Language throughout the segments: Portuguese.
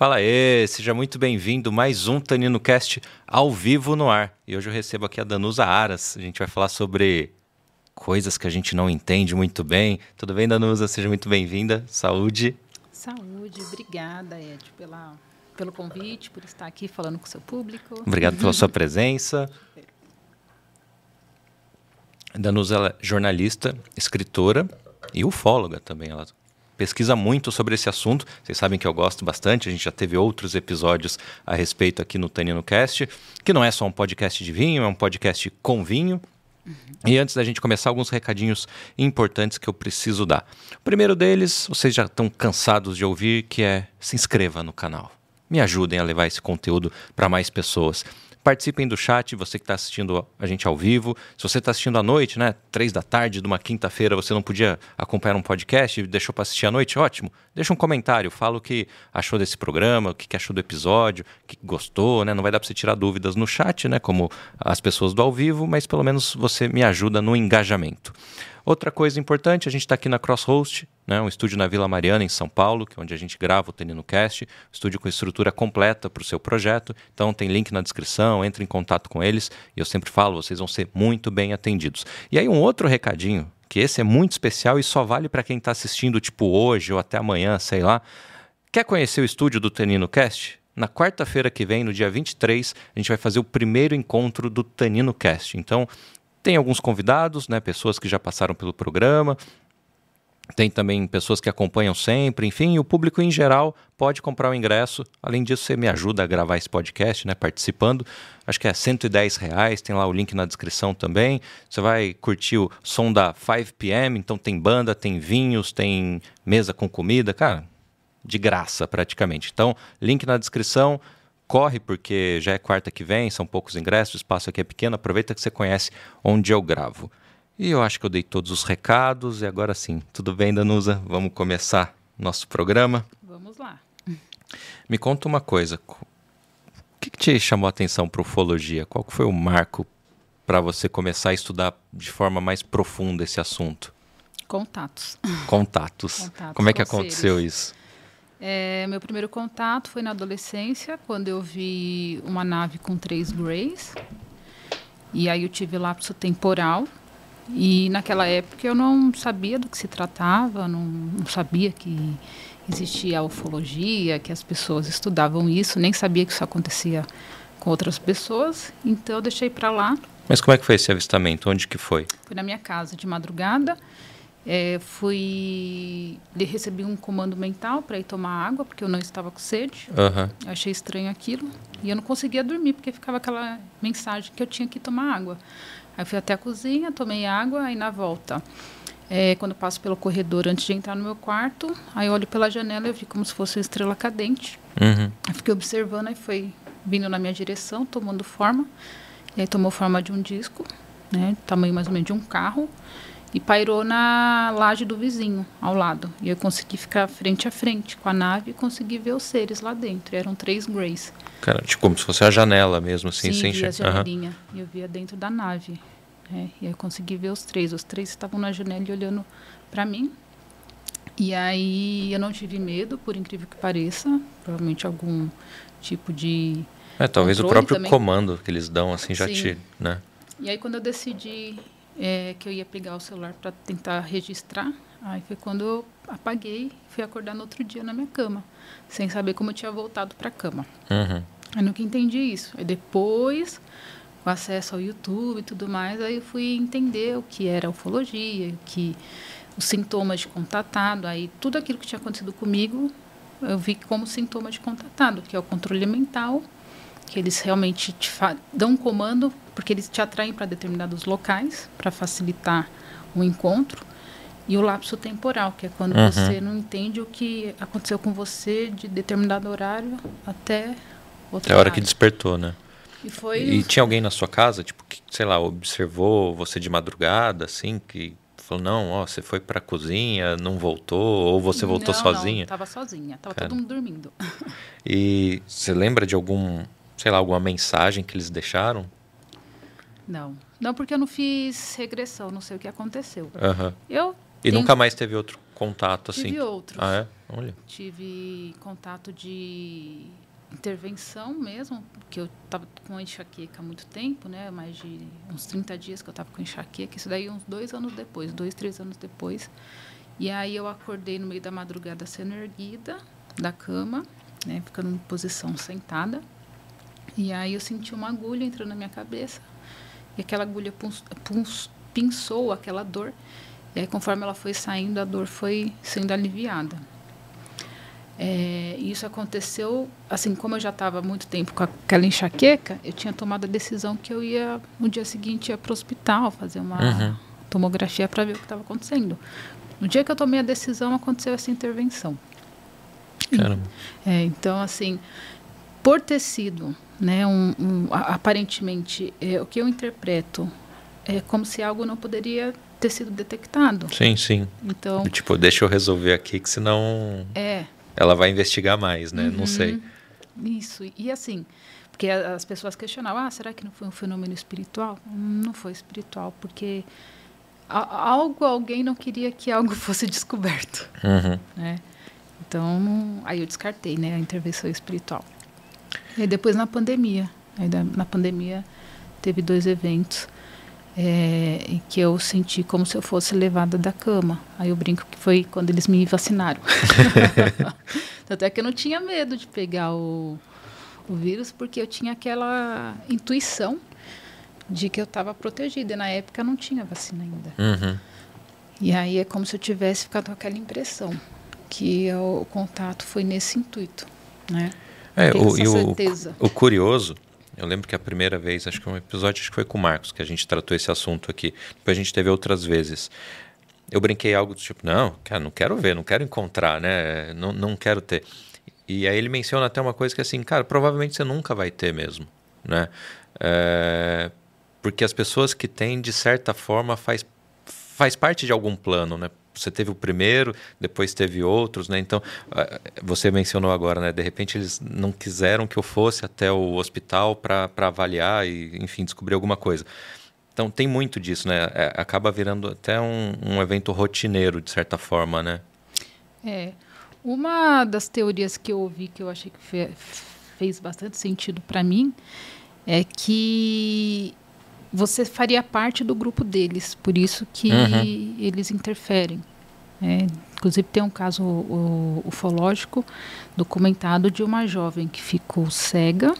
Fala aí, seja muito bem-vindo mais um Tanino Cast ao vivo no ar. E hoje eu recebo aqui a Danusa Aras. A gente vai falar sobre coisas que a gente não entende muito bem. Tudo bem, Danusa? Seja muito bem-vinda. Saúde. Saúde, obrigada, Ed, pela, pelo convite, por estar aqui falando com o seu público. Obrigado pela sua presença. Danusa é jornalista, escritora e ufóloga também. Ela pesquisa muito sobre esse assunto. Vocês sabem que eu gosto bastante, a gente já teve outros episódios a respeito aqui no Tanino Cast, que não é só um podcast de vinho, é um podcast com vinho. E antes da gente começar, alguns recadinhos importantes que eu preciso dar. O primeiro deles, vocês já estão cansados de ouvir, que é se inscreva no canal. Me ajudem a levar esse conteúdo para mais pessoas. Participem do chat, você que está assistindo a gente ao vivo. Se você está assistindo à noite, né? Três da tarde de uma quinta-feira, você não podia acompanhar um podcast e deixou para assistir à noite, ótimo. Deixa um comentário, fala o que achou desse programa, o que achou do episódio, o que gostou, né? Não vai dar para você tirar dúvidas no chat, né? Como as pessoas do ao vivo, mas pelo menos você me ajuda no engajamento. Outra coisa importante, a gente está aqui na Crosshost, né, um estúdio na Vila Mariana, em São Paulo, que é onde a gente grava o Tenino Cast, estúdio com estrutura completa para o seu projeto. Então tem link na descrição, entre em contato com eles e eu sempre falo, vocês vão ser muito bem atendidos. E aí um outro recadinho, que esse é muito especial e só vale para quem está assistindo tipo hoje ou até amanhã, sei lá. Quer conhecer o estúdio do Tenino Cast? Na quarta-feira que vem, no dia 23, a gente vai fazer o primeiro encontro do Tanino Cast. Então, tem alguns convidados, né, pessoas que já passaram pelo programa, tem também pessoas que acompanham sempre, enfim, o público em geral pode comprar o ingresso. Além disso, você me ajuda a gravar esse podcast, né, participando. Acho que é 110 reais, tem lá o link na descrição também. Você vai curtir o som da 5pm, então tem banda, tem vinhos, tem mesa com comida, cara, de graça praticamente. Então, link na descrição corre, porque já é quarta que vem, são poucos ingressos, o espaço aqui é pequeno, aproveita que você conhece onde eu gravo. E eu acho que eu dei todos os recados, e agora sim, tudo bem, Danusa? Vamos começar nosso programa? Vamos lá. Me conta uma coisa, o que, que te chamou a atenção para ufologia? Qual foi o marco para você começar a estudar de forma mais profunda esse assunto? Contatos. Contatos. Contatos Como é que aconteceu seres. isso? É, meu primeiro contato foi na adolescência, quando eu vi uma nave com três Greys. E aí eu tive lapso temporal. E naquela época eu não sabia do que se tratava, não, não sabia que existia a ufologia, que as pessoas estudavam isso, nem sabia que isso acontecia com outras pessoas. Então eu deixei para lá. Mas como é que foi esse avistamento? Onde que foi? Foi na minha casa de madrugada. É, fui recebi um comando mental para ir tomar água porque eu não estava com sede. Uhum. achei estranho aquilo e eu não conseguia dormir porque ficava aquela mensagem que eu tinha que tomar água. Aí fui até a cozinha, tomei água, aí na volta, é, quando passo pelo corredor antes de entrar no meu quarto, aí olho pela janela e vi como se fosse uma estrela cadente. Uhum. Aí fiquei observando e foi vindo na minha direção, tomando forma. E aí tomou forma de um disco, né, tamanho mais ou menos de um carro e pairou na laje do vizinho, ao lado. E eu consegui ficar frente a frente com a nave e consegui ver os seres lá dentro. eram três Greys. Cara, tipo, como se fosse a janela mesmo, assim, Sim, sem via a janelinha. Uhum. E eu via dentro da nave. É, e aí eu consegui ver os três. Os três estavam na janela e olhando para mim. E aí eu não tive medo, por incrível que pareça. Provavelmente algum tipo de. É, talvez o próprio também. comando que eles dão, assim, já Sim. te. Né? E aí quando eu decidi é, que eu ia pegar o celular para tentar registrar. Aí foi quando eu apaguei, fui acordar no outro dia na minha cama, sem saber como eu tinha voltado para a cama. Uhum. Eu nunca entendi isso. Aí depois, com acesso ao YouTube e tudo mais, aí eu fui entender o que era ufologia, o que os sintomas de contatado, aí tudo aquilo que tinha acontecido comigo, eu vi como sintoma de contatado, que é o controle mental, que eles realmente te dão um comando porque eles te atraem para determinados locais para facilitar o encontro. E o lapso temporal que é quando uhum. você não entende o que aconteceu com você de determinado horário até outra é a hora que despertou né? E foi e tinha alguém na sua casa tipo que sei lá observou você de madrugada assim que falou não ó você foi para a cozinha não voltou ou você voltou não, sozinha? não, estava sozinha estava todo mundo dormindo. E você lembra de algum sei lá, alguma mensagem que eles deixaram? Não. Não, porque eu não fiz regressão, não sei o que aconteceu. Uhum. Eu E nunca mais teve outro contato assim? Tive outros. Ah, é? Olha. Tive contato de intervenção mesmo, porque eu estava com enxaqueca há muito tempo, né? Mais de uns 30 dias que eu estava com enxaqueca. Isso daí uns dois anos depois, dois, três anos depois. E aí eu acordei no meio da madrugada sendo erguida da cama, né? Ficando em posição sentada. E aí eu senti uma agulha entrando na minha cabeça. E aquela agulha puns, puns, pinçou aquela dor. E aí, conforme ela foi saindo, a dor foi sendo aliviada. É, isso aconteceu, assim, como eu já estava muito tempo com aquela enxaqueca, eu tinha tomado a decisão que eu ia, no dia seguinte, ia para o hospital fazer uma uhum. tomografia para ver o que estava acontecendo. No dia que eu tomei a decisão, aconteceu essa intervenção. Caramba. É, então, assim, por ter sido, né, um, um aparentemente, é, o que eu interpreto é como se algo não poderia ter sido detectado. Sim, sim. Então, tipo, deixa eu resolver aqui que senão é. ela vai investigar mais, né? Uhum. Não sei. Isso. E assim, porque as pessoas questionavam, ah, será que não foi um fenômeno espiritual? Não foi espiritual, porque algo, alguém não queria que algo fosse descoberto. Uhum. Né? Então, aí eu descartei, né, a intervenção espiritual. E depois na pandemia, aí na pandemia teve dois eventos é, em que eu senti como se eu fosse levada da cama. Aí eu brinco que foi quando eles me vacinaram. Até que eu não tinha medo de pegar o, o vírus, porque eu tinha aquela intuição de que eu estava protegida. E na época não tinha vacina ainda. Uhum. E aí é como se eu tivesse ficado com aquela impressão que o, o contato foi nesse intuito, né? É, o, e o, o curioso eu lembro que a primeira vez, acho que um episódio acho que foi com o Marcos, que a gente tratou esse assunto aqui. Depois a gente teve outras vezes. Eu brinquei algo do tipo, não, cara, não quero ver, não quero encontrar, né? Não, não quero ter. E aí ele menciona até uma coisa que assim, cara, provavelmente você nunca vai ter mesmo, né? É, porque as pessoas que têm, de certa forma, faz, faz parte de algum plano, né? Você teve o primeiro, depois teve outros, né? Então, você mencionou agora, né? De repente eles não quiseram que eu fosse até o hospital para avaliar e, enfim, descobrir alguma coisa. Então, tem muito disso, né? É, acaba virando até um, um evento rotineiro, de certa forma, né? É. Uma das teorias que eu ouvi que eu achei que fe fez bastante sentido para mim é que você faria parte do grupo deles, por isso que uhum. eles interferem. É, inclusive tem um caso o, ufológico documentado de uma jovem que ficou cega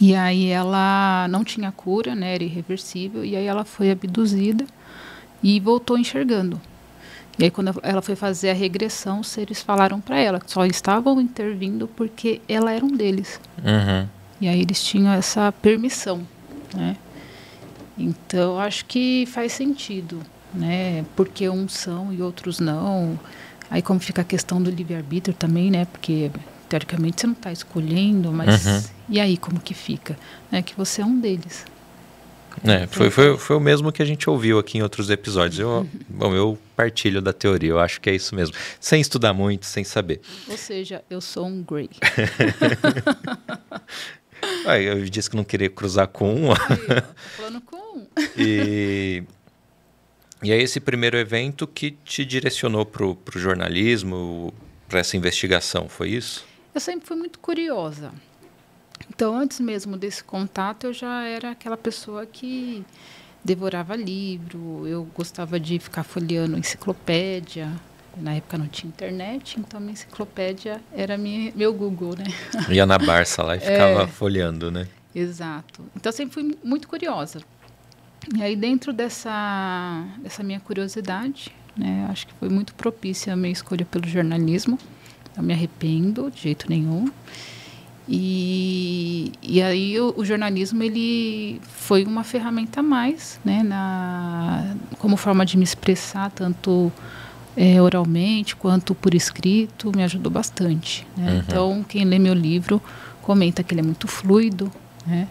e aí ela não tinha cura, né, era irreversível, e aí ela foi abduzida e voltou enxergando. E aí quando ela foi fazer a regressão, os seres falaram para ela que só estavam intervindo porque ela era um deles. Uhum. E aí eles tinham essa permissão, né? Então acho que faz sentido né? Porque uns são e outros não. Aí como fica a questão do livre-arbítrio também, né? Porque teoricamente você não está escolhendo, mas uhum. e aí como que fica? É que você é um deles. É, foi, foi, foi o mesmo que a gente ouviu aqui em outros episódios. Eu, bom, eu partilho da teoria, eu acho que é isso mesmo. Sem estudar muito, sem saber. Ou seja, eu sou um Grey. eu disse que não queria cruzar com um. Tô falando com um. E e é esse primeiro evento que te direcionou para o jornalismo, para essa investigação, foi isso? Eu sempre fui muito curiosa. Então, antes mesmo desse contato, eu já era aquela pessoa que devorava livro, eu gostava de ficar folheando enciclopédia. Na época não tinha internet, então minha enciclopédia era minha, meu Google, né? Ia na Barça lá e ficava é, folheando, né? Exato. Então, sempre fui muito curiosa. E aí, dentro dessa, dessa minha curiosidade, né, acho que foi muito propícia a minha escolha pelo jornalismo. Não me arrependo de jeito nenhum. E, e aí o, o, jornalismo ele foi uma ferramenta a mais, né, na, como forma de me expressar tanto é, oralmente quanto por escrito, me ajudou bastante. Né? Uhum. Então quem lê meu livro comenta que ele é muito fluido, né?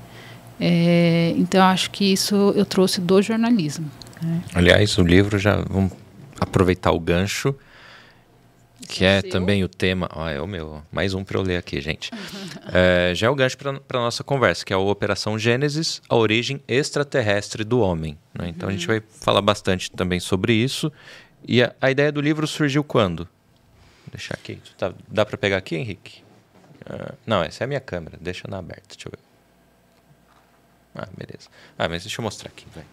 É, então, acho que isso eu trouxe do jornalismo. Né? Aliás, o livro já vamos aproveitar o gancho, que é seu? também o tema. Ó, é o meu, mais um para eu ler aqui, gente. é, já é o gancho para a nossa conversa, que é a Operação Gênesis, a origem extraterrestre do homem. Né? Então, uhum. a gente uhum. vai falar bastante também sobre isso. E a, a ideia do livro surgiu quando? Vou deixar aqui. Tá, dá para pegar aqui, Henrique? Uh, não, essa é a minha câmera. Deixa na aberta. Deixa eu ver. Ah, beleza. Ah, mas deixa eu mostrar aqui, vai.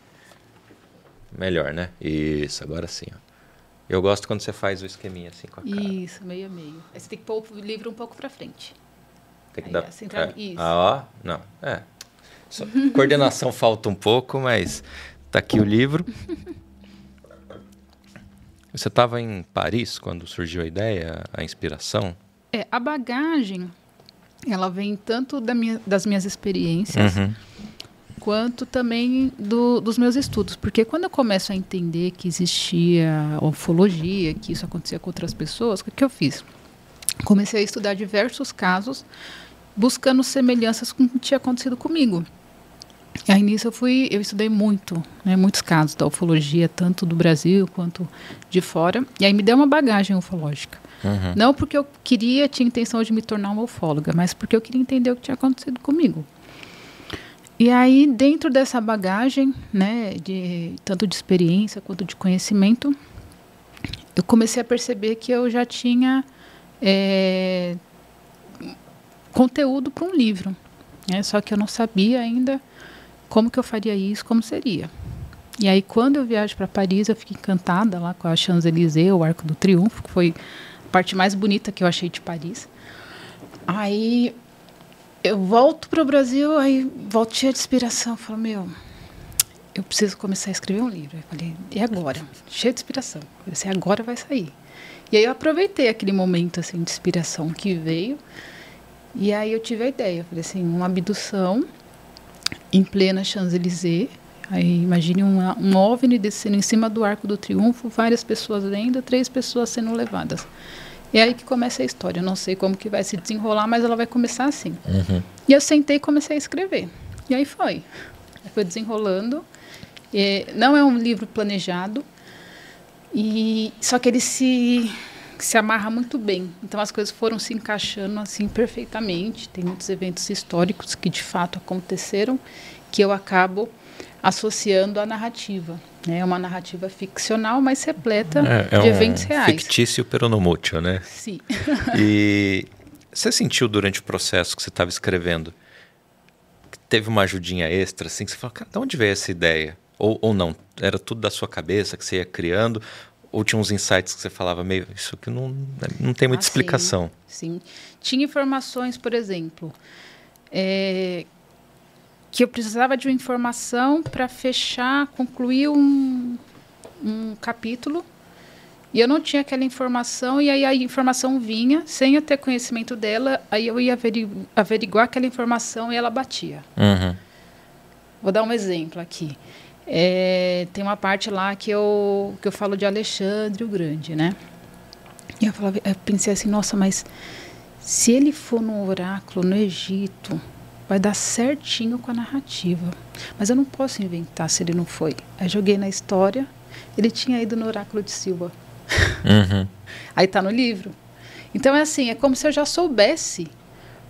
Melhor, né? Isso, agora sim. Ó. Eu gosto quando você faz o esqueminha assim com a cara. Isso, meio a meio. Aí você tem que pôr o livro um pouco para frente. Tem que Aí, dar. Assim, é. Isso. Ah, ó. Não. É. Só, coordenação falta um pouco, mas tá aqui o livro. Você estava em Paris quando surgiu a ideia, a inspiração? É, a bagagem, ela vem tanto da minha, das minhas experiências. Uhum quanto também do, dos meus estudos. Porque quando eu começo a entender que existia ufologia, que isso acontecia com outras pessoas, o que, que eu fiz? Comecei a estudar diversos casos, buscando semelhanças com o que tinha acontecido comigo. E aí nisso eu fui, eu estudei muito, né, muitos casos da ufologia, tanto do Brasil quanto de fora. E aí me deu uma bagagem ufológica. Uhum. Não porque eu queria, tinha intenção de me tornar uma ufóloga, mas porque eu queria entender o que tinha acontecido comigo. E aí, dentro dessa bagagem, né, de, tanto de experiência quanto de conhecimento, eu comecei a perceber que eu já tinha é, conteúdo para um livro. Né, só que eu não sabia ainda como que eu faria isso, como seria. E aí, quando eu viajo para Paris, eu fiquei encantada lá com a Champs-Élysées, o Arco do Triunfo, que foi a parte mais bonita que eu achei de Paris. Aí eu volto para o Brasil, aí volto cheia de inspiração. Falo, meu, eu preciso começar a escrever um livro. Eu falei, e agora? Cheia de inspiração. Eu falei, agora vai sair. E aí eu aproveitei aquele momento assim de inspiração que veio. E aí eu tive a ideia. Eu falei assim, uma abdução em plena Champs-Élysées. Aí imagine uma, um OVNI descendo em cima do Arco do Triunfo, várias pessoas vendo, três pessoas sendo levadas. É aí que começa a história. Eu não sei como que vai se desenrolar, mas ela vai começar assim. Uhum. E eu sentei e comecei a escrever. E aí foi. Foi desenrolando. É, não é um livro planejado. E só que ele se se amarra muito bem. Então as coisas foram se encaixando assim perfeitamente. Tem muitos eventos históricos que de fato aconteceram que eu acabo associando à narrativa. É uma narrativa ficcional, mas repleta é, é de eventos reais. Fictício peronomútil, né? Sim. e você sentiu durante o processo que você estava escrevendo que teve uma ajudinha extra, assim, que você falou, cara, de onde veio essa ideia? Ou, ou não? Era tudo da sua cabeça que você ia criando? Ou tinha uns insights que você falava meio, isso aqui não, não tem muita ah, explicação? Sim, sim. Tinha informações, por exemplo, é, que eu precisava de uma informação para fechar, concluir um, um capítulo. E eu não tinha aquela informação, e aí a informação vinha, sem eu ter conhecimento dela, aí eu ia averiguar aquela informação e ela batia. Uhum. Vou dar um exemplo aqui. É, tem uma parte lá que eu, que eu falo de Alexandre o Grande, né? E eu, falava, eu pensei assim, nossa, mas se ele for no oráculo no Egito, vai dar certinho com a narrativa. Mas eu não posso inventar se ele não foi. Aí joguei na história, ele tinha ido no Oráculo de Silva. Uhum. Aí está no livro. Então é assim, é como se eu já soubesse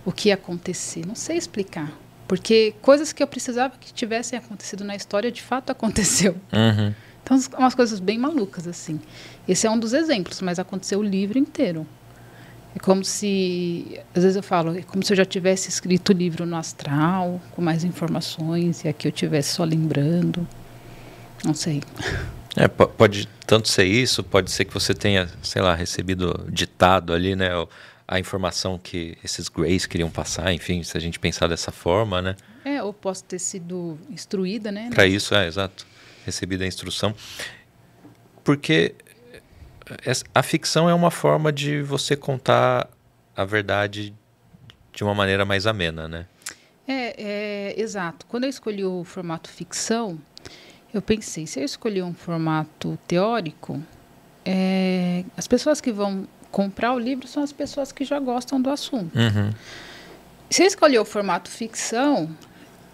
o que ia acontecer. Não sei explicar. Porque coisas que eu precisava que tivessem acontecido na história, de fato aconteceu. Uhum. Então, umas coisas bem malucas, assim. Esse é um dos exemplos, mas aconteceu o livro inteiro. É como se, às vezes eu falo, é como se eu já tivesse escrito o livro no astral, com mais informações, e aqui eu tivesse só lembrando. Não sei. É, pode tanto ser isso, pode ser que você tenha, sei lá, recebido ditado ali, né, a informação que esses Greys queriam passar, enfim, se a gente pensar dessa forma, né? É, ou posso ter sido instruída, né? Para isso, é, exato. Recebida a instrução. Porque a ficção é uma forma de você contar a verdade de uma maneira mais amena, né? É, é, exato. Quando eu escolhi o formato ficção, eu pensei, se eu escolher um formato teórico, é, as pessoas que vão comprar o livro são as pessoas que já gostam do assunto. Uhum. Se eu escolher o formato ficção,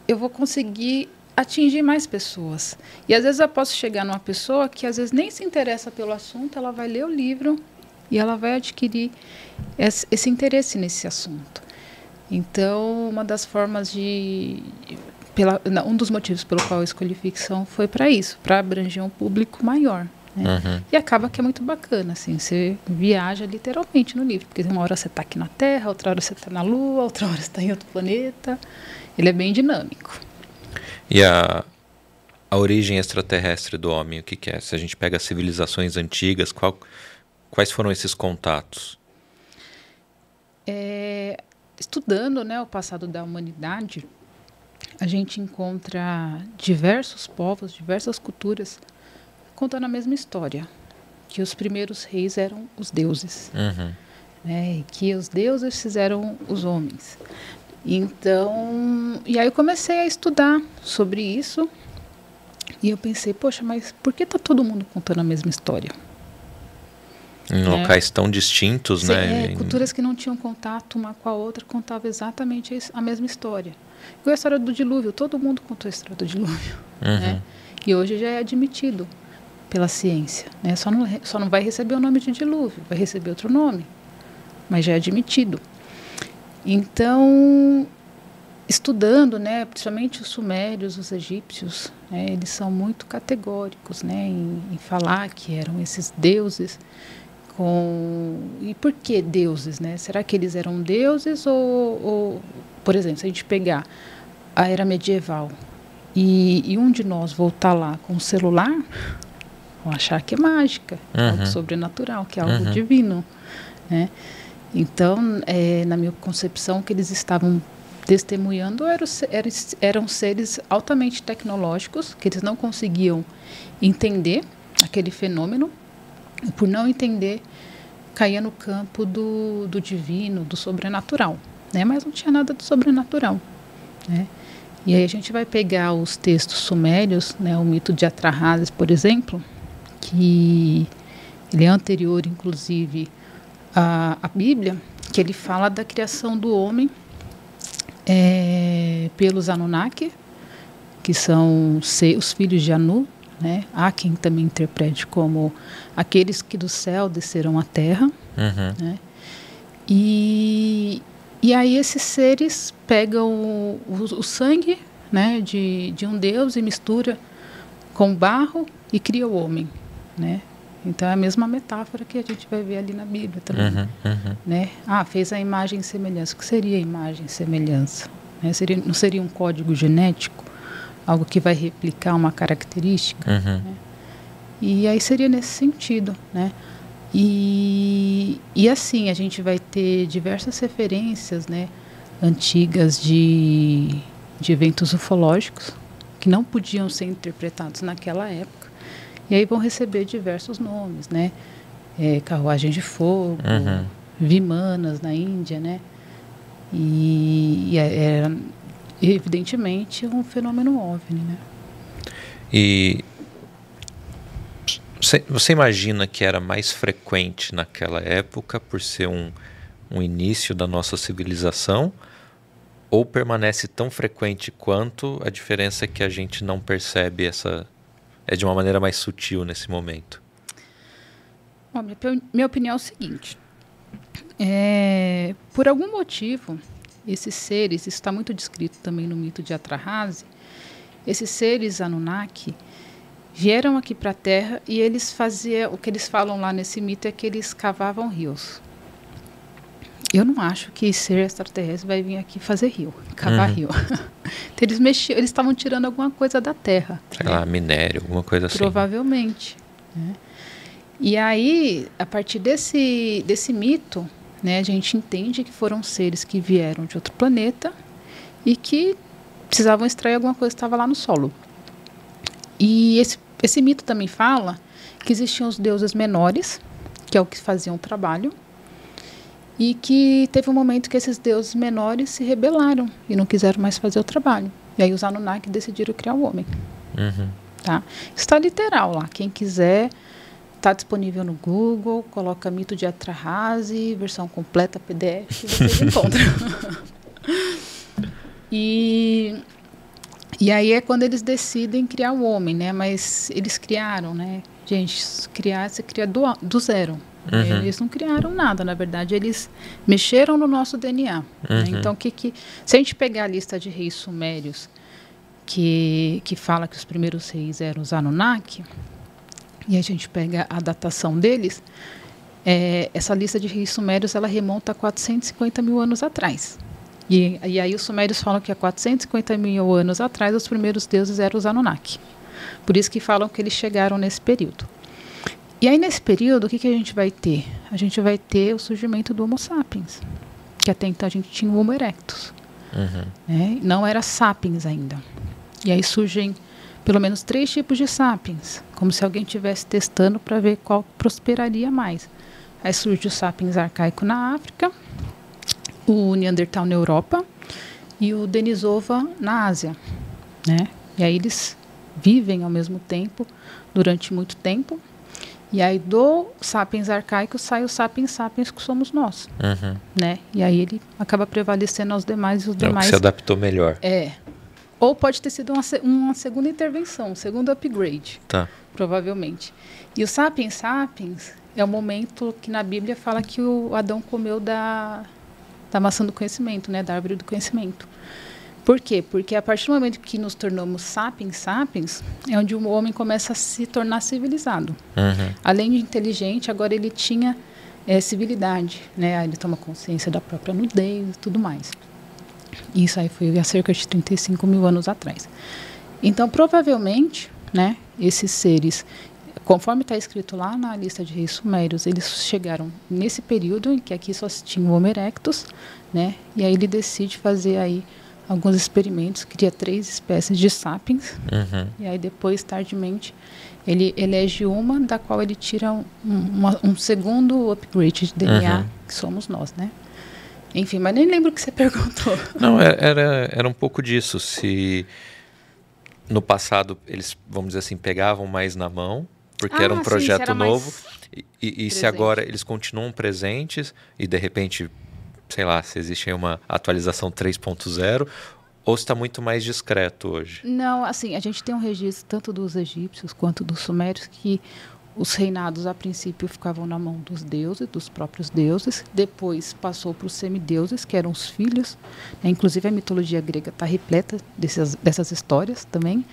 eu vou conseguir atingir mais pessoas. E às vezes eu posso chegar numa pessoa que às vezes nem se interessa pelo assunto, ela vai ler o livro e ela vai adquirir esse, esse interesse nesse assunto. Então, uma das formas de pela, um dos motivos pelo qual eu escolhi ficção foi para isso, para abranger um público maior. Né? Uhum. E acaba que é muito bacana, assim, você viaja literalmente no livro, porque uma hora você está aqui na Terra, outra hora você está na Lua, outra hora você está em outro planeta. Ele é bem dinâmico. E a, a origem extraterrestre do homem, o que, que é? Se a gente pega as civilizações antigas, qual, quais foram esses contatos? É, estudando né, o passado da humanidade, a gente encontra diversos povos, diversas culturas contando a mesma história, que os primeiros reis eram os deuses, uhum. né, e que os deuses fizeram os homens. Então, e aí eu comecei a estudar sobre isso e eu pensei, poxa, mas por que está todo mundo contando a mesma história? Em locais tão distintos, Sim, né? É, culturas que não tinham contato uma com a outra contavam exatamente a mesma história. Igual a história do dilúvio, todo mundo contou a história do dilúvio. Uhum. Né? E hoje já é admitido pela ciência. Né? Só, não, só não vai receber o nome de dilúvio, vai receber outro nome, mas já é admitido. Então, estudando, né, principalmente os sumérios, os egípcios, né, eles são muito categóricos né, em, em falar que eram esses deuses com e por que deuses, né? Será que eles eram deuses ou, ou por exemplo, se a gente pegar a era medieval e, e um de nós voltar lá com o celular, vão achar que é mágica, uhum. algo sobrenatural, que é algo uhum. divino, né? Então, é, na minha concepção, o que eles estavam testemunhando eram, eram, eram seres altamente tecnológicos, que eles não conseguiam entender aquele fenômeno, e por não entender, caía no campo do, do divino, do sobrenatural. Né? Mas não tinha nada do sobrenatural. Né? E aí a gente vai pegar os textos sumérios, né, o mito de Atrahasis, por exemplo, que ele é anterior, inclusive, à, à Bíblia, que ele fala da criação do homem é, pelos Anunnaki, que são os filhos de Anu, né? Há quem também interprete como aqueles que do céu desceram à terra. Uhum. Né? E, e aí esses seres pegam o, o, o, sangue né, de, de um deus e mistura com barro e cria o homem. Né? Então é a mesma metáfora que a gente vai ver ali na Bíblia também. Uhum, uhum. Né? Ah, fez a imagem e semelhança. O que seria a imagem e semelhança? Né? Seria, não seria um código genético? algo que vai replicar uma característica. Uhum. Né? E aí seria nesse sentido, né? E, e assim, a gente vai ter diversas referências, né, antigas de, de eventos ufológicos que não podiam ser interpretados naquela época. E aí vão receber diversos nomes, né? É, carruagem de fogo, uhum. vimanas na Índia, né? E, era é, evidentemente, um fenômeno OVNI. Né? E você imagina que era mais frequente naquela época por ser um, um início da nossa civilização? Ou permanece tão frequente quanto a diferença é que a gente não percebe essa. É de uma maneira mais sutil nesse momento? Bom, minha, opinião é o seguinte: é, por algum motivo, esses seres, está muito descrito também no mito de Atrahasis, esses seres Anunnaki vieram aqui para a Terra e eles faziam, o que eles falam lá nesse mito é que eles cavavam rios. Eu não acho que ser extraterrestre vai vir aqui fazer rio, cavar uhum. rio. então, eles mexiam, eles estavam tirando alguma coisa da terra. Sei né? lá, minério, alguma coisa assim. Provavelmente. Né? E aí, a partir desse, desse mito, né? A gente entende que foram seres que vieram de outro planeta e que precisavam extrair alguma coisa que estava lá no solo. E esse, esse mito também fala que existiam os deuses menores, que é o que faziam o trabalho, e que teve um momento que esses deuses menores se rebelaram e não quiseram mais fazer o trabalho. E aí os Anunnaki decidiram criar o homem. Uhum. Tá? Está literal lá. Quem quiser Está disponível no Google, coloca Mito de Atrahasis, versão completa PDF, vocês encontram. e, e aí é quando eles decidem criar o homem, né? Mas eles criaram, né? Gente, criar, você cria do, do zero. Uhum. Eles não criaram nada, na verdade, eles mexeram no nosso DNA. Né? Uhum. Né? Então, que, que, se a gente pegar a lista de reis sumérios que, que fala que os primeiros reis eram os Anunnaki, e a gente pega a datação deles, é, essa lista de reis sumérios ela remonta a 450 mil anos atrás. E, e aí os sumérios falam que há 450 mil anos atrás os primeiros deuses eram os Anunnaki. Por isso que falam que eles chegaram nesse período. E aí nesse período, o que, que a gente vai ter? A gente vai ter o surgimento do Homo sapiens, que até então a gente tinha o Homo erectus. Uhum. Né? Não era sapiens ainda. E aí surgem pelo menos três tipos de sapiens, como se alguém estivesse testando para ver qual prosperaria mais. Aí surge o sapiens arcaico na África, o Neandertal na Europa e o Denisova na Ásia, né? E aí eles vivem ao mesmo tempo durante muito tempo. E aí do sapiens arcaico sai o sapiens sapiens que somos nós, uhum. né? E aí ele acaba prevalecendo aos demais e os é demais. se adaptou melhor. É. Ou pode ter sido uma, uma segunda intervenção, um segundo upgrade. Tá. Provavelmente. E o sapiens sapiens é o momento que na Bíblia fala que o Adão comeu da da maçã do conhecimento, né, da árvore do conhecimento. Por quê? Porque a partir do momento que nos tornamos sapiens sapiens, é onde o homem começa a se tornar civilizado. Uhum. Além de inteligente, agora ele tinha é, civilidade, né? Ele toma consciência da própria nudez e tudo mais. Isso aí foi há cerca de 35 mil anos atrás. Então, provavelmente, né, esses seres Conforme está escrito lá na lista de reis sumérios, eles chegaram nesse período em que aqui só tinha o Homo erectus, né? E aí ele decide fazer aí alguns experimentos, cria três espécies de sapiens, uhum. e aí depois, tardiamente, ele elege uma da qual ele tira um, uma, um segundo upgrade de DNA, uhum. que somos nós, né? Enfim, mas nem lembro o que você perguntou. Não, é, era, era um pouco disso. Se no passado eles, vamos dizer assim, pegavam mais na mão, porque ah, era um projeto sim, novo. E, e, e se agora eles continuam presentes e de repente, sei lá, se existe uma atualização 3.0 ou está muito mais discreto hoje? Não, assim, a gente tem um registro tanto dos egípcios quanto dos sumérios que os reinados a princípio ficavam na mão dos deuses, dos próprios deuses, depois passou para os semideuses, que eram os filhos. Né? Inclusive a mitologia grega está repleta dessas, dessas histórias também.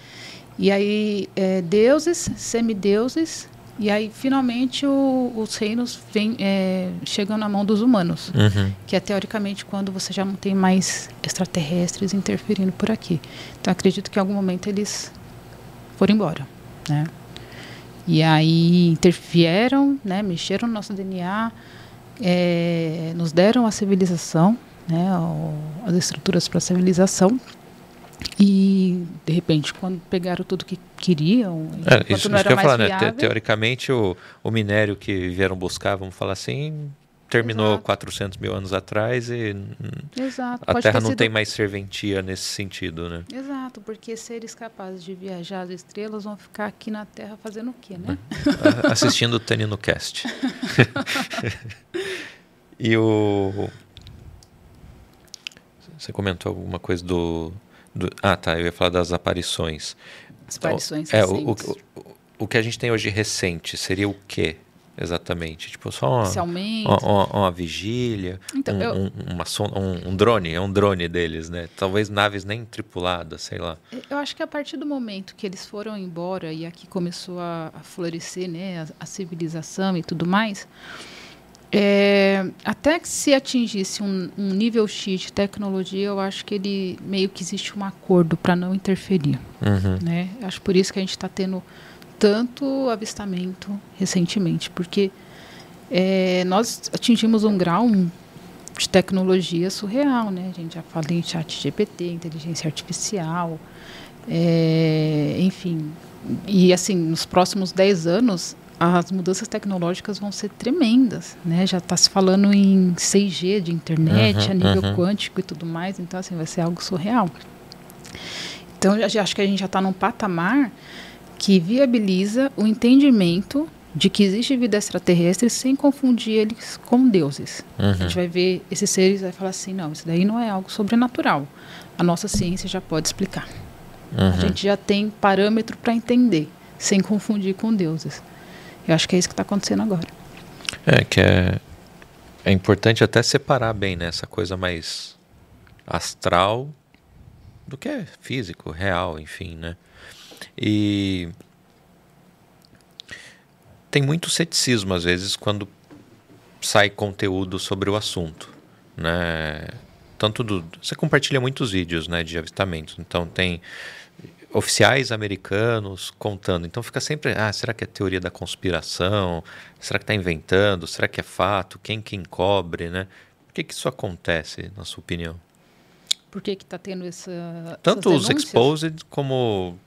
E aí, é, deuses, semideuses, e aí finalmente o, os reinos vem, é, chegam na mão dos humanos, uhum. que é teoricamente quando você já não tem mais extraterrestres interferindo por aqui. Então acredito que em algum momento eles foram embora, né? E aí intervieram, né, mexeram no nosso DNA, é, nos deram a civilização, né, as estruturas para a civilização, e, de repente, quando pegaram tudo que queriam, é, isso, não era mais falar, viável, né? Teoricamente, o, o minério que vieram buscar, vamos falar assim, terminou Exato. 400 mil anos atrás e Exato. a Pode Terra não sido... tem mais serventia nesse sentido, né? Exato, porque seres capazes de viajar às estrelas vão ficar aqui na Terra fazendo o quê, né? Assistindo o Tanino Cast. e o... Você comentou alguma coisa do do, ah, tá. Eu ia falar das aparições. As aparições então, é, o, o, o, que a gente tem hoje recente seria o quê? Exatamente. Tipo, só uma, uma, uma, uma, vigília, então, um, eu... um, uma um, um, drone, é um drone deles, né? Talvez naves nem tripuladas, sei lá. Eu acho que a partir do momento que eles foram embora e aqui começou a, a florescer né, a, a civilização e tudo mais, é, até que se atingisse um, um, nível X de tecnologia, eu acho que ele meio que existe um acordo para não interferir. Uhum. Né? Acho por isso que a gente está tendo tanto avistamento recentemente, porque é, nós atingimos um grau de tecnologia surreal, né? A gente já fala em chat GPT, inteligência artificial, é, enfim. E assim, nos próximos 10 anos, as mudanças tecnológicas vão ser tremendas, né? Já está se falando em 6G de internet uhum, a nível uhum. quântico e tudo mais, então assim vai ser algo surreal. Então eu acho que a gente já está num patamar que viabiliza o entendimento de que existe vida extraterrestre sem confundir eles com deuses. Uhum. A gente vai ver esses seres vai falar assim, não, isso daí não é algo sobrenatural. A nossa ciência já pode explicar. A uhum. gente já tem parâmetro para entender, sem confundir com deuses. Eu acho que é isso que está acontecendo agora. É, que é, é importante até separar bem né, essa coisa mais astral do que é físico, real, enfim, né? E tem muito ceticismo às vezes quando sai conteúdo sobre o assunto, né? Tanto do, você compartilha muitos vídeos, né, de avistamentos. Então tem oficiais americanos contando. Então fica sempre, ah, será que é teoria da conspiração? Será que está inventando? Será que é fato? Quem quem cobre, né? Por que, que isso acontece, na sua opinião? Por que está tendo essa tanto os exposed como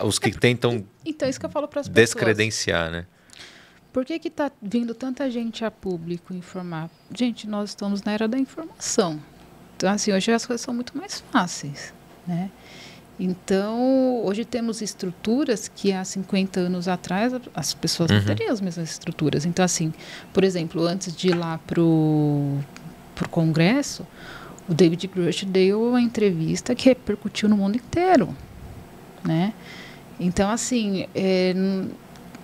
os que é, tentam então isso que eu falo descredenciar, né? Por que está vindo tanta gente a público informar? Gente, nós estamos na era da informação. Então, assim, hoje as coisas são muito mais fáceis, né? Então, hoje temos estruturas que há 50 anos atrás as pessoas uhum. não teriam as mesmas estruturas. Então, assim, por exemplo, antes de ir lá para o Congresso, o David Grush deu uma entrevista que repercutiu no mundo inteiro, né? Então, assim, é,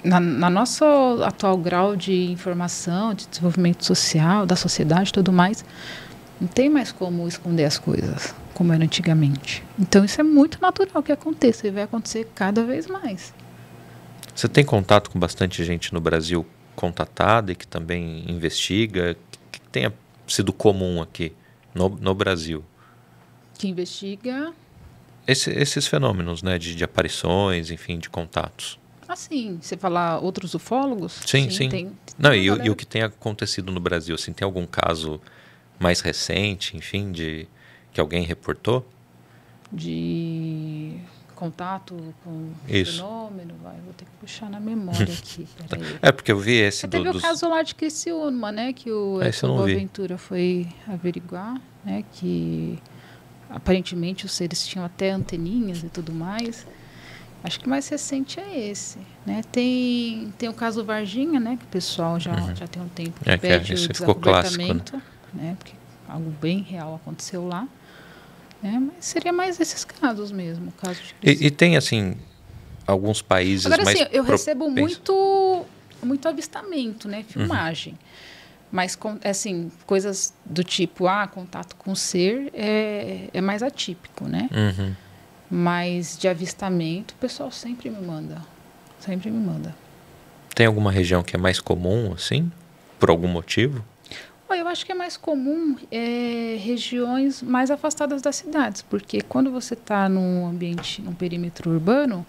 na, na nosso atual grau de informação, de desenvolvimento social, da sociedade e tudo mais, não tem mais como esconder as coisas como era antigamente. Então isso é muito natural que aconteça e vai acontecer cada vez mais. Você tem contato com bastante gente no Brasil contatada e que também investiga, que tenha sido comum aqui no, no Brasil? Que investiga Esse, esses fenômenos, né, de, de, aparições, enfim, de contatos. Ah, sim. Você falar outros ufólogos? Sim, sim. sim. Tem, tem Não, e, e, o que tem acontecido no Brasil, assim, tem algum caso mais recente, enfim, de que alguém reportou? De contato com Isso. fenômeno, vai, vou ter que puxar na memória aqui. é porque eu vi esse do, teve dos... o caso lá de Criciúma, né, que o Boaventura foi averiguar, né, que aparentemente os seres tinham até anteninhas e tudo mais. Acho que o mais recente é esse, né? Tem tem o caso Varginha, né, que o pessoal já uhum. já tem um tempo que é, pede que é, o ficou clássico, né? né? Porque algo bem real aconteceu lá. É, mas seria mais esses casos mesmo, caso e, e, tem assim alguns países Agora, mais assim, eu recebo muito muito avistamento, né, filmagem. Uhum. Mas assim, coisas do tipo, ah, contato com o ser é, é mais atípico, né? Uhum. Mas de avistamento, o pessoal sempre me manda. Sempre me manda. Tem alguma região que é mais comum, assim? Por algum motivo? Eu acho que é mais comum é, regiões mais afastadas das cidades, porque quando você está num ambiente, num perímetro urbano,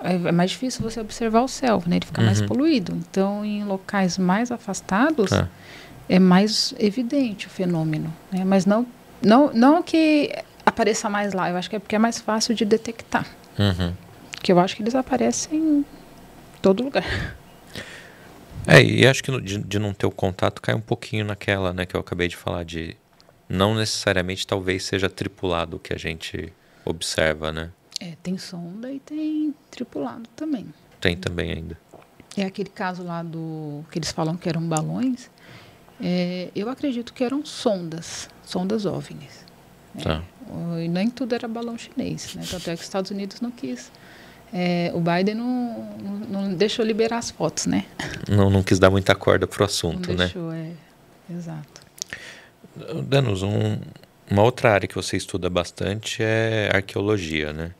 é, é mais difícil você observar o céu, né? Ele fica uhum. mais poluído. Então, em locais mais afastados, é. é mais evidente o fenômeno, né? Mas não, não, não que apareça mais lá. Eu acho que é porque é mais fácil de detectar. Uhum. Que eu acho que eles aparecem em todo lugar. É, e acho que de, de não ter o contato cai um pouquinho naquela, né, que eu acabei de falar, de não necessariamente talvez seja tripulado o que a gente observa, né? É, tem sonda e tem tripulado também. Tem também ainda. É aquele caso lá do que eles falam que eram balões. É, eu acredito que eram sondas, sondas OVNIs. É, tá. E nem tudo era balão chinês, né? Tanto é que os Estados Unidos não quis é, o Biden não, não, não, deixou liberar as fotos, né? Não, não quis dar muita corda pro assunto, não né? Deixou, é. Exato. Danos, um, uma outra área que você estuda bastante é arqueologia, né?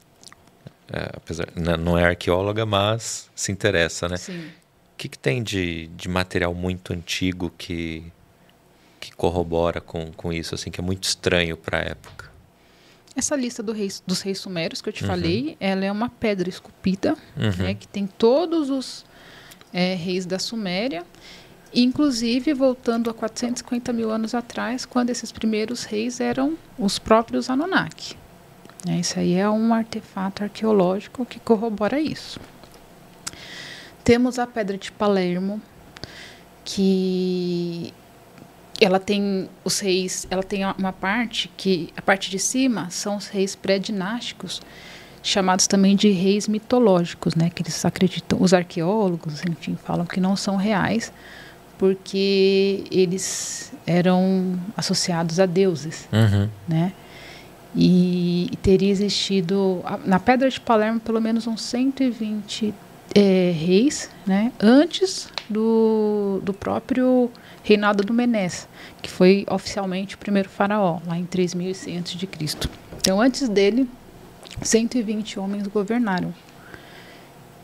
É, apesar, não é arqueóloga, mas se interessa, né? Sim. O que, que tem de, de material muito antigo que, que corrobora com, com isso, assim, que é muito estranho para a época? Essa lista do reis, dos reis sumérios que eu te uhum. falei, ela é uma pedra esculpida, uhum. né, que tem todos os é, reis da Suméria, inclusive voltando a 450 mil anos atrás, quando esses primeiros reis eram os próprios Anunnaki. É, isso aí é um artefato arqueológico que corrobora isso. Temos a pedra de Palermo, que ela tem os reis, ela tem uma parte que a parte de cima são os reis pré-dinásticos, chamados também de reis mitológicos, né, que eles acreditam, os arqueólogos, enfim, falam que não são reais, porque eles eram associados a deuses, uhum. né? E, e, teria existido na Pedra de Palermo pelo menos uns 120 é, reis, né, antes do, do próprio reinado do Menés, que foi oficialmente o primeiro faraó, lá em 3100 a.C. Então, antes dele, 120 homens governaram.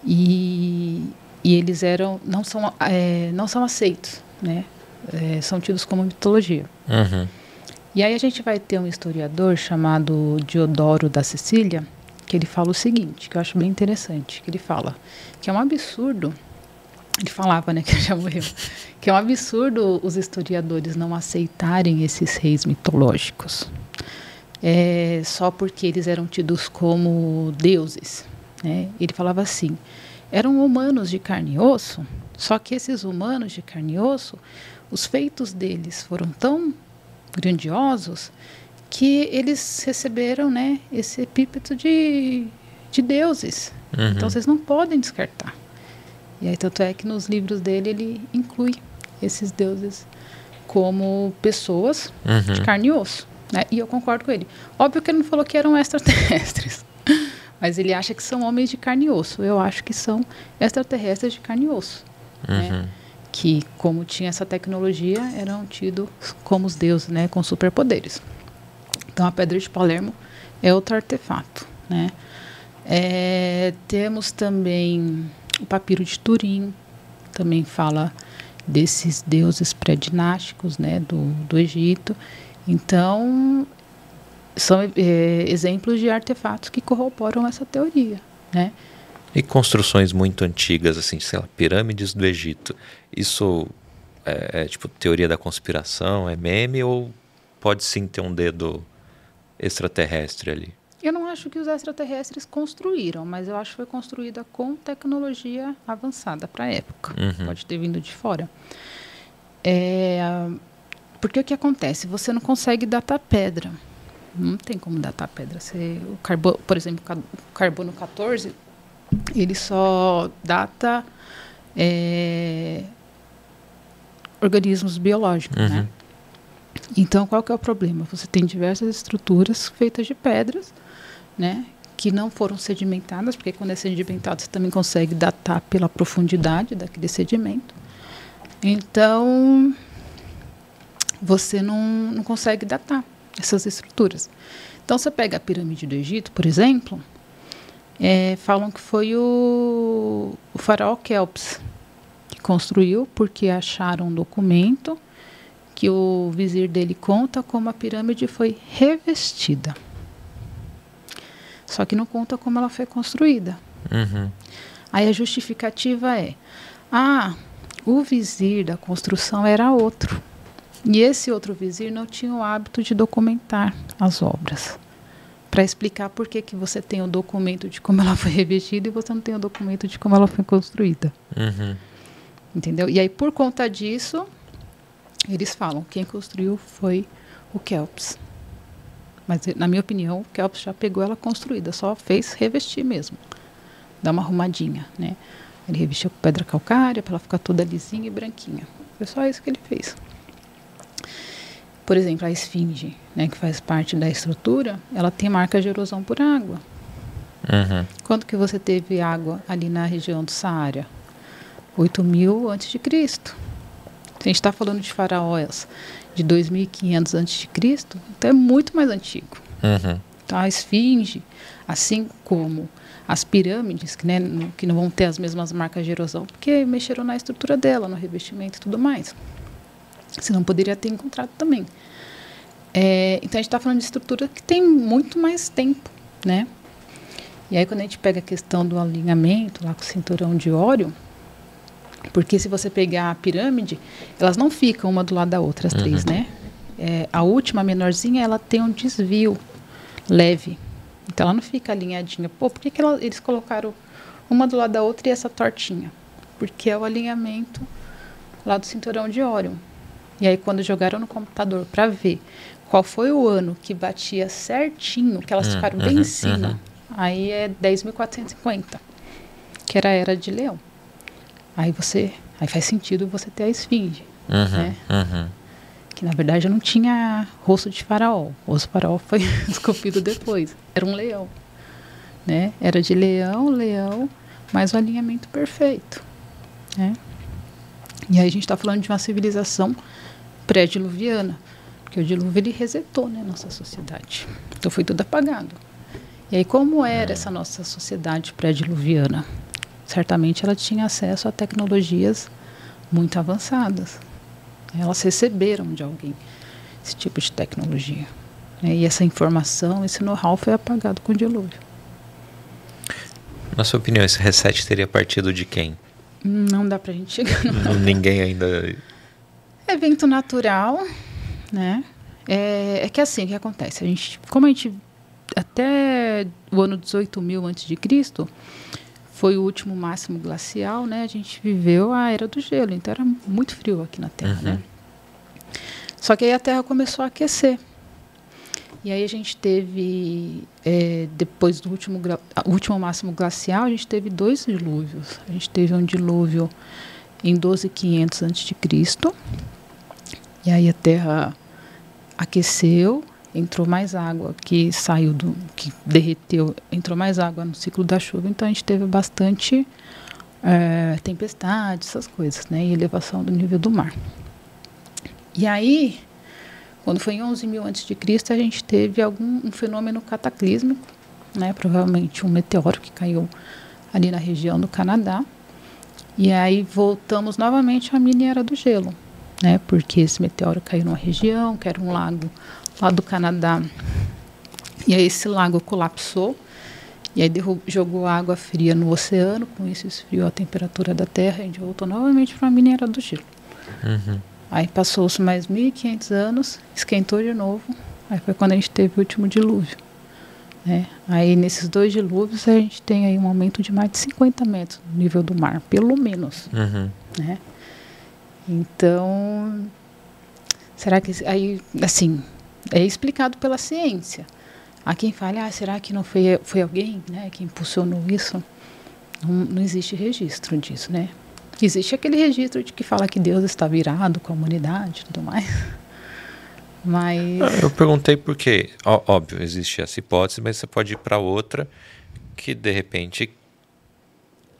E, e eles eram não são é, não são aceitos, né? É, são tidos como mitologia. Uhum. E aí a gente vai ter um historiador chamado Diodoro da Sicília que ele fala o seguinte, que eu acho bem interessante, que ele fala que é um absurdo ele falava, né, que já morreu, que é um absurdo os historiadores não aceitarem esses reis mitológicos, é, só porque eles eram tidos como deuses. Né? Ele falava assim: eram humanos de carne e osso, só que esses humanos de carne e osso, os feitos deles foram tão grandiosos que eles receberam né, esse epípeto de, de deuses. Uhum. Então vocês não podem descartar. E aí tanto é que nos livros dele ele inclui esses deuses como pessoas uhum. de carne e osso. Né? E eu concordo com ele. Óbvio que ele não falou que eram extraterrestres. Mas ele acha que são homens de carne e osso. Eu acho que são extraterrestres de carne e osso. Né? Uhum. Né? Que, como tinha essa tecnologia, eram tidos como os deuses, né? com superpoderes. Então, a Pedra de Palermo é outro artefato. Né? É, temos também o Papiro de Turim, também fala desses deuses pré-dinásticos né? do, do Egito. Então, são é, exemplos de artefatos que corroboram essa teoria, né? E construções muito antigas, assim, sei lá, pirâmides do Egito. Isso é, é, tipo teoria da conspiração, é meme ou pode sim ter um dedo extraterrestre ali? Eu não acho que os extraterrestres construíram, mas eu acho que foi construída com tecnologia avançada para a época. Uhum. Pode ter vindo de fora. É, porque o que acontece? Você não consegue datar pedra. Não tem como datar pedra. Você, o carbono, por exemplo, o carbono 14, ele só data é, organismos biológicos, uhum. né? Então, qual que é o problema? Você tem diversas estruturas feitas de pedras, né? Que não foram sedimentadas, porque quando é sedimentado você também consegue datar pela profundidade daquele sedimento. Então, você não, não consegue datar essas estruturas. Então, você pega a pirâmide do Egito, por exemplo, é, falam que foi o, o faraó Kelps que construiu, porque acharam um documento que o vizir dele conta como a pirâmide foi revestida. Só que não conta como ela foi construída. Uhum. Aí a justificativa é: ah, o vizir da construção era outro. E esse outro vizir não tinha o hábito de documentar as obras. Para explicar por que, que você tem o documento de como ela foi revestida e você não tem o documento de como ela foi construída. Uhum. Entendeu? E aí, por conta disso, eles falam quem construiu foi o Kelps. Mas, na minha opinião, o Kelps já pegou ela construída, só fez revestir mesmo. Dar uma arrumadinha, né? Ele revestiu com pedra calcária para ela ficar toda lisinha e branquinha. Foi só isso que ele fez. Por exemplo, a esfinge, né, que faz parte da estrutura, ela tem marca de erosão por água. Uhum. Quando que você teve água ali na região do Saara? 8 mil antes de Cristo. A gente está falando de faraós de 2.500 antes de Cristo, então é muito mais antigo. Uhum. Então a esfinge, assim como as pirâmides, que, né, que não vão ter as mesmas marcas de erosão, porque mexeram na estrutura dela, no revestimento e tudo mais. Senão poderia ter encontrado também. É, então a gente está falando de estrutura que tem muito mais tempo, né? E aí quando a gente pega a questão do alinhamento lá com o cinturão de óleo, porque se você pegar a pirâmide, elas não ficam uma do lado da outra, as uhum. três, né? É, a última, a menorzinha, ela tem um desvio leve. Então ela não fica alinhadinha. Pô, por que, que ela, eles colocaram uma do lado da outra e essa tortinha? Porque é o alinhamento lá do cinturão de Órion. E aí, quando jogaram no computador para ver qual foi o ano que batia certinho, que elas hum, ficaram bem uhum, em cima, uhum. aí é 10.450, que era a era de leão. Aí você, aí faz sentido você ter a esfinge, uhum, né? Uhum. Que na verdade não tinha rosto de faraó. O rosto de faraó foi esculpido depois. Era um leão, né? Era de leão, leão, mas o alinhamento perfeito, né? E aí a gente está falando de uma civilização pré-diluviana, porque o dilúvio ele resetou né, nossa sociedade. Então foi tudo apagado. E aí como era essa nossa sociedade pré-diluviana? Certamente ela tinha acesso a tecnologias muito avançadas. Elas receberam de alguém esse tipo de tecnologia. Né? E essa informação, esse know-how foi apagado com o dilúvio. Na sua opinião, esse reset teria partido de quem? Não dá pra gente chegar. Ninguém ainda. Evento natural, né? É, é, que assim, o que acontece? A gente, como a gente até o ano 18 mil antes de Cristo foi o último máximo glacial, né? A gente viveu a era do gelo, então era muito frio aqui na Terra, né? uhum. né? Só que aí a Terra começou a aquecer. E aí a gente teve, é, depois do último, último máximo glacial, a gente teve dois dilúvios. A gente teve um dilúvio em 12.500 a.C. E aí a Terra aqueceu, entrou mais água que saiu do que derreteu, entrou mais água no ciclo da chuva, então a gente teve bastante é, tempestade, essas coisas, né, e elevação do nível do mar. E aí quando foi em 11 mil antes de Cristo, a gente teve algum um fenômeno cataclísmico, né? Provavelmente um meteoro que caiu ali na região do Canadá. E aí voltamos novamente à mini era do gelo, né? Porque esse meteoro caiu numa região, que era um lago lá do Canadá. E aí esse lago colapsou e aí jogou água fria no oceano, com isso esfriou a temperatura da Terra e a gente voltou novamente para a mini era do gelo. Uhum. Aí passou-se mais 1.500 anos, esquentou de novo. Aí foi quando a gente teve o último dilúvio. Né? Aí nesses dois dilúvios a gente tem aí um aumento de mais de 50 metros no nível do mar, pelo menos. Uhum. Né? Então, será que aí, assim, é explicado pela ciência. Há quem fale, ah, será que não foi, foi alguém né, que impulsionou isso? Não, não existe registro disso, né? Existe aquele registro de que fala que Deus está virado com a humanidade e tudo mais. Mas. Eu perguntei porque, ó, óbvio, existe essa hipótese, mas você pode ir para outra que, de repente,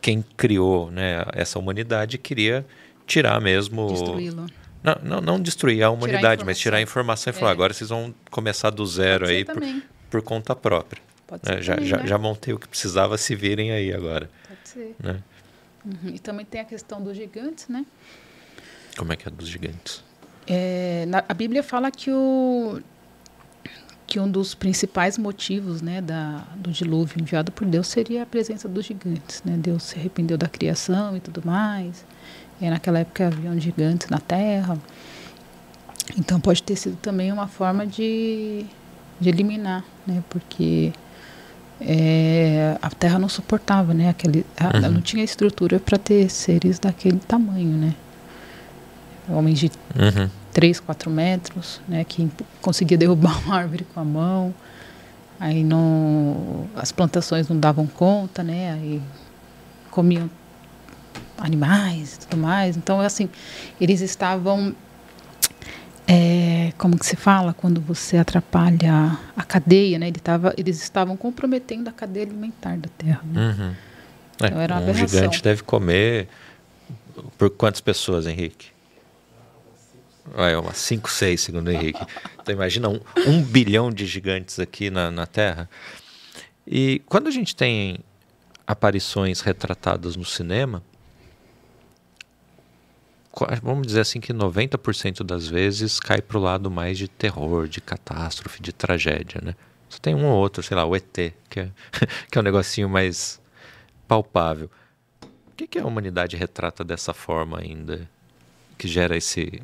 quem criou né, essa humanidade queria tirar mesmo. Destruí-lo. Não, não, não, destruir a humanidade, tirar mas tirar a informação e falar: é. agora vocês vão começar do zero aí por, por, conta própria. Pode né, ser. Já, também, já, né? já montei o que precisava, se virem aí agora. Pode ser. Né? Uhum. E também tem a questão dos gigantes, né? Como é que é dos gigantes? É, na, a Bíblia fala que o que um dos principais motivos né, da, do dilúvio enviado por Deus seria a presença dos gigantes. Né? Deus se arrependeu da criação e tudo mais. E naquela época haviam gigantes na terra. Então pode ter sido também uma forma de, de eliminar, né? porque é, a Terra não suportava, né? Aquele, a, uhum. não tinha estrutura para ter seres daquele tamanho, né? Homens de uhum. 3, 4 metros, né? Que conseguia derrubar uma árvore com a mão. Aí não, as plantações não davam conta, né? Aí comiam animais e tudo mais. Então, assim, eles estavam é, como que se fala quando você atrapalha a cadeia, né? Ele tava, eles estavam comprometendo a cadeia alimentar da Terra. Né? Uhum. É, então, era um gigante deve comer por quantas pessoas, Henrique? É, umas 5, 6, segundo o Henrique. Então imagina um, um bilhão de gigantes aqui na, na Terra. E quando a gente tem aparições retratadas no cinema, vamos dizer assim que 90% das vezes cai para o lado mais de terror, de catástrofe, de tragédia, né? Só tem um ou outro, sei lá, o ET, que é, que é um negocinho mais palpável. O que, que a humanidade retrata dessa forma ainda? Que gera esse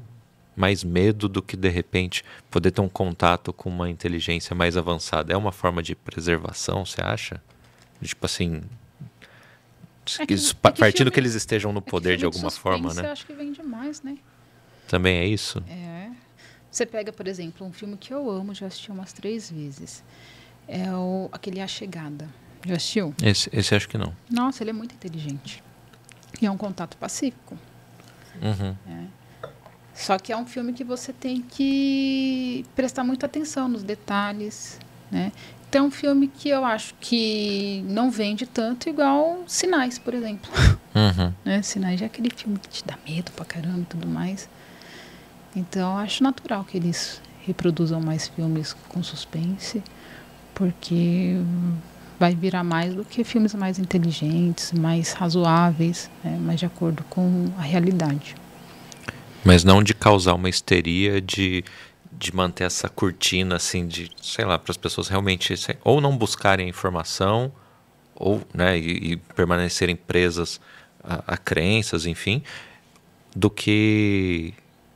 mais medo do que de repente poder ter um contato com uma inteligência mais avançada. É uma forma de preservação, você acha? Tipo assim, é que, é partindo filme, que eles estejam no é poder de alguma forma, né? Eu acho que vem demais, né? Também é isso? É. Você pega, por exemplo, um filme que eu amo, já assisti umas três vezes. É o, aquele A Chegada. Já assistiu? Esse, esse acho que não. Nossa, ele é muito inteligente. E é um contato pacífico. Uhum. É. Só que é um filme que você tem que prestar muita atenção nos detalhes, né? Tem um filme que eu acho que não vende tanto, igual Sinais, por exemplo. Uhum. né? Sinais é aquele filme que te dá medo pra caramba e tudo mais. Então, eu acho natural que eles reproduzam mais filmes com suspense, porque vai virar mais do que filmes mais inteligentes, mais razoáveis, né, mais de acordo com a realidade. Mas não de causar uma histeria de, de manter essa cortina assim de, sei lá, para as pessoas realmente ou não buscarem a informação ou, né, e, e permanecerem presas a, a crenças, enfim, do que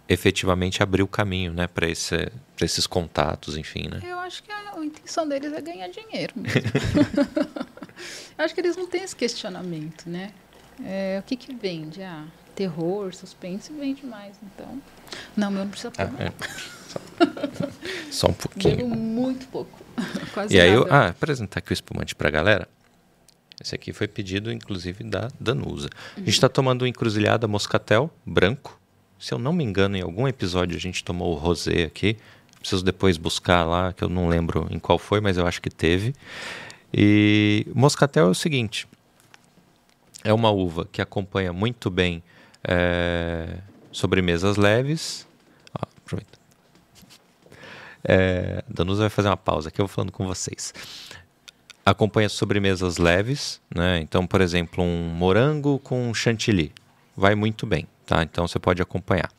efetivamente abrir o caminho, né, para esse, esses contatos, enfim, né? Eu acho que a, a intenção deles é ganhar dinheiro mesmo. Eu acho que eles não têm esse questionamento, né? É, o que que vende? Ah, terror, suspense vende mais, então. Não, meu não precisa pôr. Ah, é. só, um pouquinho. Bebo muito pouco. Quase e aí, nada. eu, ah, apresentar aqui o espumante para a galera. Esse aqui foi pedido, inclusive, da Danusa. A gente está tomando o Encruzilhada Moscatel branco. Se eu não me engano, em algum episódio a gente tomou o rosé aqui. Preciso depois buscar lá, que eu não lembro em qual foi, mas eu acho que teve. E Moscatel é o seguinte: é uma uva que acompanha muito bem é, sobremesas leves. Ó, aproveita. É, Danusa vai fazer uma pausa aqui, eu vou falando com vocês acompanha sobremesas leves, né? Então, por exemplo, um morango com chantilly vai muito bem, tá? Então você pode acompanhar.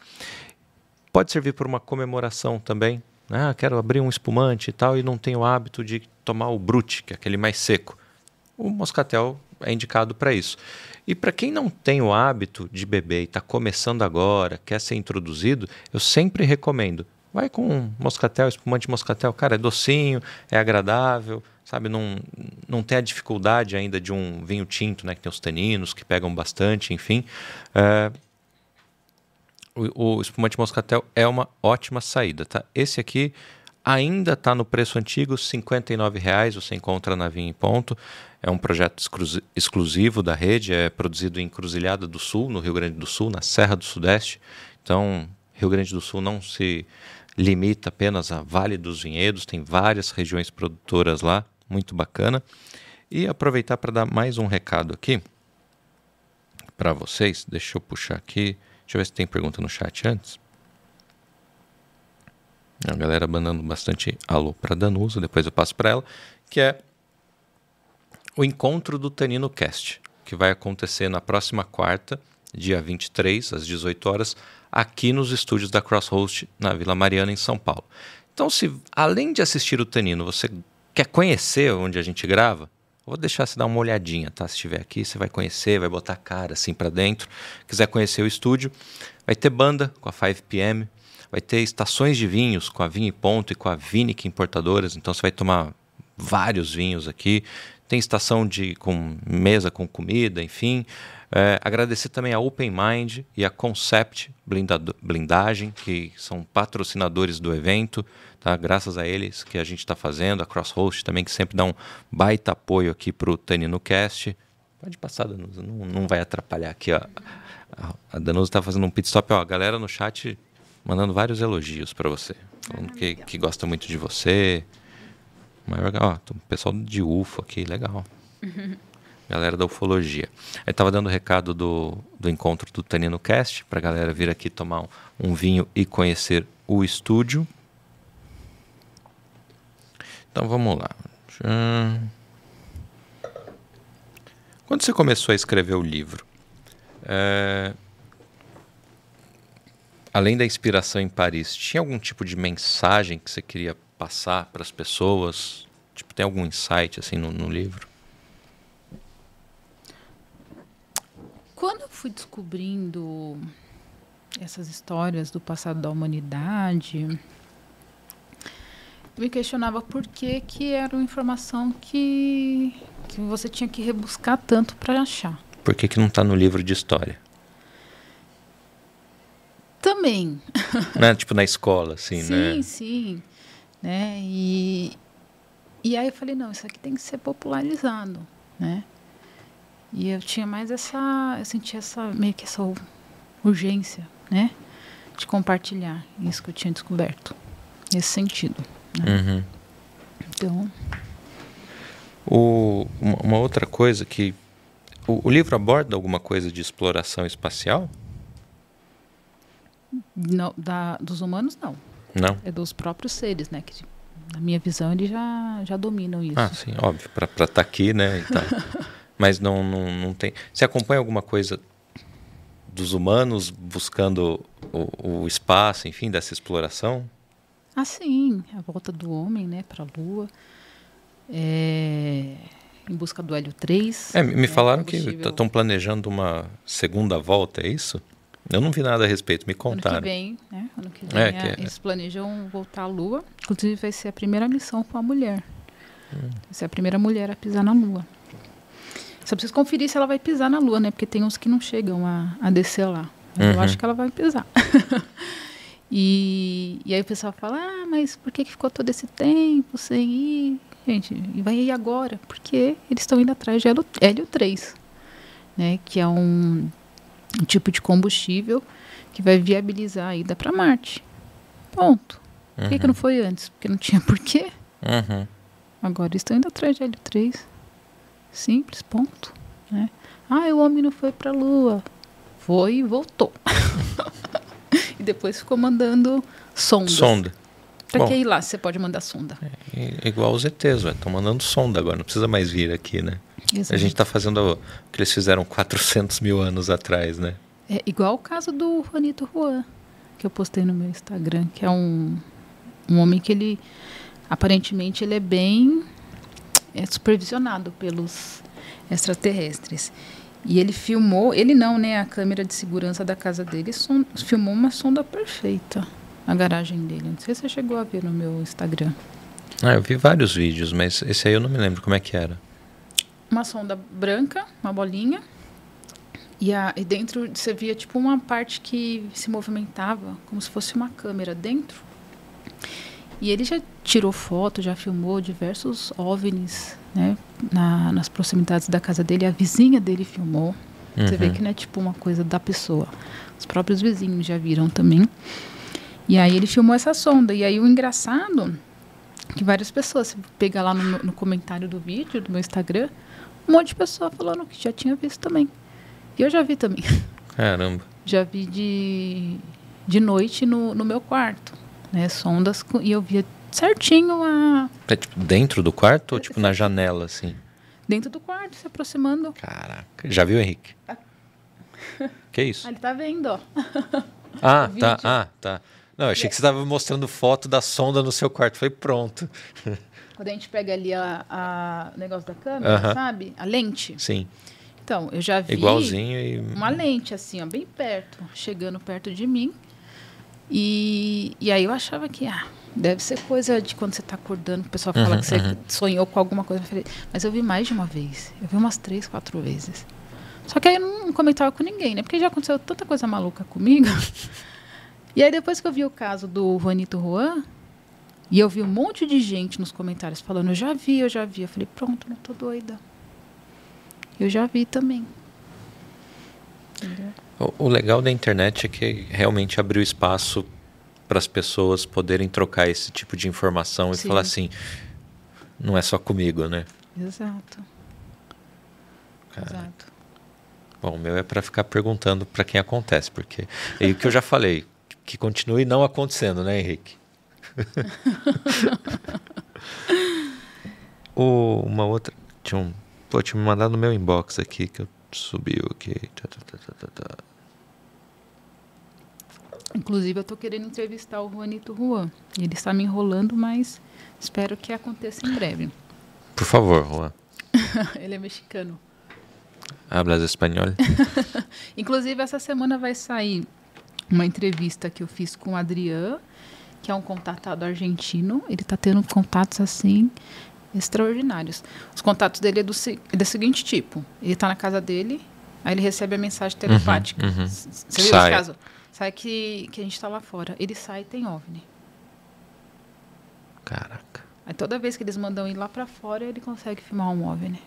Pode servir para uma comemoração também. Né? Ah, quero abrir um espumante e tal e não tenho o hábito de tomar o brute, que é aquele mais seco. O moscatel é indicado para isso. E para quem não tem o hábito de beber e está começando agora, quer ser introduzido, eu sempre recomendo. Vai com moscatel, espumante moscatel. Cara, é docinho, é agradável, sabe? Não, não tem a dificuldade ainda de um vinho tinto, né? Que tem os taninos que pegam bastante, enfim. É, o, o, espumante moscatel é uma ótima saída, tá? Esse aqui ainda está no preço antigo, R$ 59,00, você encontra na Vinha em Ponto. É um projeto exclusivo da rede, é produzido em Cruzilhada do Sul, no Rio Grande do Sul, na Serra do Sudeste. Então, Rio Grande do Sul não se limita apenas a Vale dos Vinhedos, tem várias regiões produtoras lá muito bacana. E aproveitar para dar mais um recado aqui para vocês. Deixa eu puxar aqui. Deixa eu ver se tem pergunta no chat antes. A galera mandando bastante alô para Danusa, depois eu passo para ela, que é o encontro do Tanino Cast, que vai acontecer na próxima quarta, dia 23, às 18 horas, aqui nos estúdios da Crosshost, na Vila Mariana, em São Paulo. Então, se além de assistir o Tanino, você Quer conhecer onde a gente grava? Vou deixar você dar uma olhadinha, tá? Se estiver aqui, você vai conhecer, vai botar a cara assim para dentro. Quiser conhecer o estúdio, vai ter banda com a 5PM, vai ter estações de vinhos com a Vinho e Ponto e com a Vinic Importadoras. Então você vai tomar vários vinhos aqui. Tem estação de com mesa com comida, enfim. É, agradecer também a Open Mind e a Concept Blindagem, que são patrocinadores do evento. Tá? Graças a eles que a gente está fazendo, a Crosshost também, que sempre dá um baita apoio aqui para o Tanino Cast. Pode passar, Danusa, não, não vai atrapalhar aqui. Ó. A Danusa está fazendo um pit stop. Ó, a galera no chat mandando vários elogios para você. Falando que, que gosta muito de você. Ó, o pessoal de UFO aqui, legal. galera da ufologia. Aí tava dando o recado do, do encontro do Tanino Cast, pra galera vir aqui tomar um, um vinho e conhecer o estúdio. Então vamos lá. Quando você começou a escrever o livro, é... além da inspiração em Paris, tinha algum tipo de mensagem que você queria passar para as pessoas? Tipo, tem algum insight assim no, no livro? Quando eu fui descobrindo essas histórias do passado da humanidade, me questionava por que, que era uma informação que, que você tinha que rebuscar tanto para achar. Por que, que não está no livro de história? Também. Né? Tipo na escola, assim, sim, né? Sim, sim. Né? E, e aí eu falei, não, isso aqui tem que ser popularizado, né? E eu tinha mais essa, eu sentia essa, meio que essa urgência, né? De compartilhar isso que eu tinha descoberto, nesse sentido. Né? Uhum. Então. O, uma, outra coisa que. O, o, livro aborda alguma coisa de exploração espacial? Não, da, dos humanos, não. Não. É dos próprios seres, né? Que na minha visão, eles já, já dominam isso. Ah, sim, óbvio, para estar tá aqui, né? Mas não, não, não tem. Você acompanha alguma coisa dos humanos buscando o, o espaço, enfim, dessa exploração? Ah, sim, a volta do homem, né, para a Lua. É, em busca do Hélio 3. É, me né, falaram que estão planejando uma segunda volta, é isso? Eu não vi nada a respeito, me contaram. Ano que vem, né? Ano que vem, é, que é. eles planejam voltar à Lua. Inclusive, vai ser a primeira missão com a mulher. Hum. Vai ser a primeira mulher a pisar na Lua. Só preciso conferir se ela vai pisar na Lua, né? Porque tem uns que não chegam a, a descer lá. Uhum. Eu acho que ela vai pisar. e, e aí o pessoal fala, ah, mas por que, que ficou todo esse tempo sem ir? Gente, e vai ir agora? Porque eles estão indo atrás de hélio 3, né? Que é um um tipo de combustível que vai viabilizar a ida para Marte. Ponto. Por uhum. que, que não foi antes? Porque não tinha porquê. Uhum. Agora estão indo atrás de Hélio 3. Simples, ponto. Né? Ah, o homem não foi para a Lua. Foi e voltou. e depois ficou mandando sondas. Sonda. Bom, que ir lá? Você pode mandar sonda. É, igual os ETs, estão mandando sonda agora. Não precisa mais vir aqui, né? Exato. A gente está fazendo o que eles fizeram 400 mil anos atrás, né? É igual o caso do Juanito Juan, que eu postei no meu Instagram, que é um, um homem que ele, aparentemente, ele é bem é, supervisionado pelos extraterrestres. E ele filmou, ele não, né? A câmera de segurança da casa dele son, filmou uma sonda perfeita na garagem dele. Não sei se você chegou a ver no meu Instagram. Ah, eu vi vários vídeos, mas esse aí eu não me lembro como é que era uma sonda branca, uma bolinha, e, a, e dentro você via tipo uma parte que se movimentava, como se fosse uma câmera dentro. E ele já tirou foto, já filmou diversos OVNIs, né, na, nas proximidades da casa dele. A vizinha dele filmou. Uhum. Você vê uhum. que não é tipo uma coisa da pessoa. Os próprios vizinhos já viram também. E aí ele filmou essa sonda. E aí o engraçado que várias pessoas, se pegar lá no, no comentário do vídeo do meu Instagram, um monte de pessoa falando que já tinha visto também. E eu já vi também. Caramba. Já vi de, de noite no, no meu quarto, né? Sondas, e eu via certinho a... É tipo dentro do quarto ou tipo na janela, assim? Dentro do quarto, se aproximando. Caraca. Já viu, Henrique? Ah. Que isso? Ah, ele tá vendo, ó. Ah, tá. Ah, tá. Não, achei que você estava mostrando foto da sonda no seu quarto. Foi pronto. Quando a gente pega ali a, a negócio da câmera, uh -huh. sabe? A lente. Sim. Então, eu já vi Igualzinho e... uma lente, assim, ó, bem perto, chegando perto de mim. E, e aí eu achava que, ah, deve ser coisa de quando você está acordando, o pessoal fala uhum, que você uhum. sonhou com alguma coisa. Mas eu vi mais de uma vez. Eu vi umas três, quatro vezes. Só que aí eu não comentava com ninguém, né? Porque já aconteceu tanta coisa maluca comigo. e aí depois que eu vi o caso do Juanito Juan, e eu vi um monte de gente nos comentários falando, eu já vi, eu já vi. Eu falei, pronto, não tô doida. Eu já vi também. O, o legal da internet é que realmente abriu espaço para as pessoas poderem trocar esse tipo de informação Sim. e falar assim, não é só comigo, né? Exato. Cara. Exato. Bom, o meu é para ficar perguntando para quem acontece, porque é o que eu já falei, que continue não acontecendo, né, Henrique? o, uma outra. Tinha um. Pô, tinha me mandado no meu inbox aqui que eu subiu aqui. Tá, tá, tá, tá, tá. Inclusive, eu tô querendo entrevistar o Juanito Juan. Ele está me enrolando, mas espero que aconteça em breve. Por favor, Juan. Ele é mexicano. Hablas espanhol? Inclusive, essa semana vai sair uma entrevista que eu fiz com o Adriano que é um contatado argentino. Ele está tendo contatos assim extraordinários. Os contatos dele é do, é do seguinte tipo: ele está na casa dele, aí ele recebe a mensagem telepática. Uhum, uhum. Você viu sai. esse caso? Sai que, que a gente está lá fora. Ele sai e tem OVNI. Caraca. Aí toda vez que eles mandam ir lá para fora, ele consegue filmar um OVNI.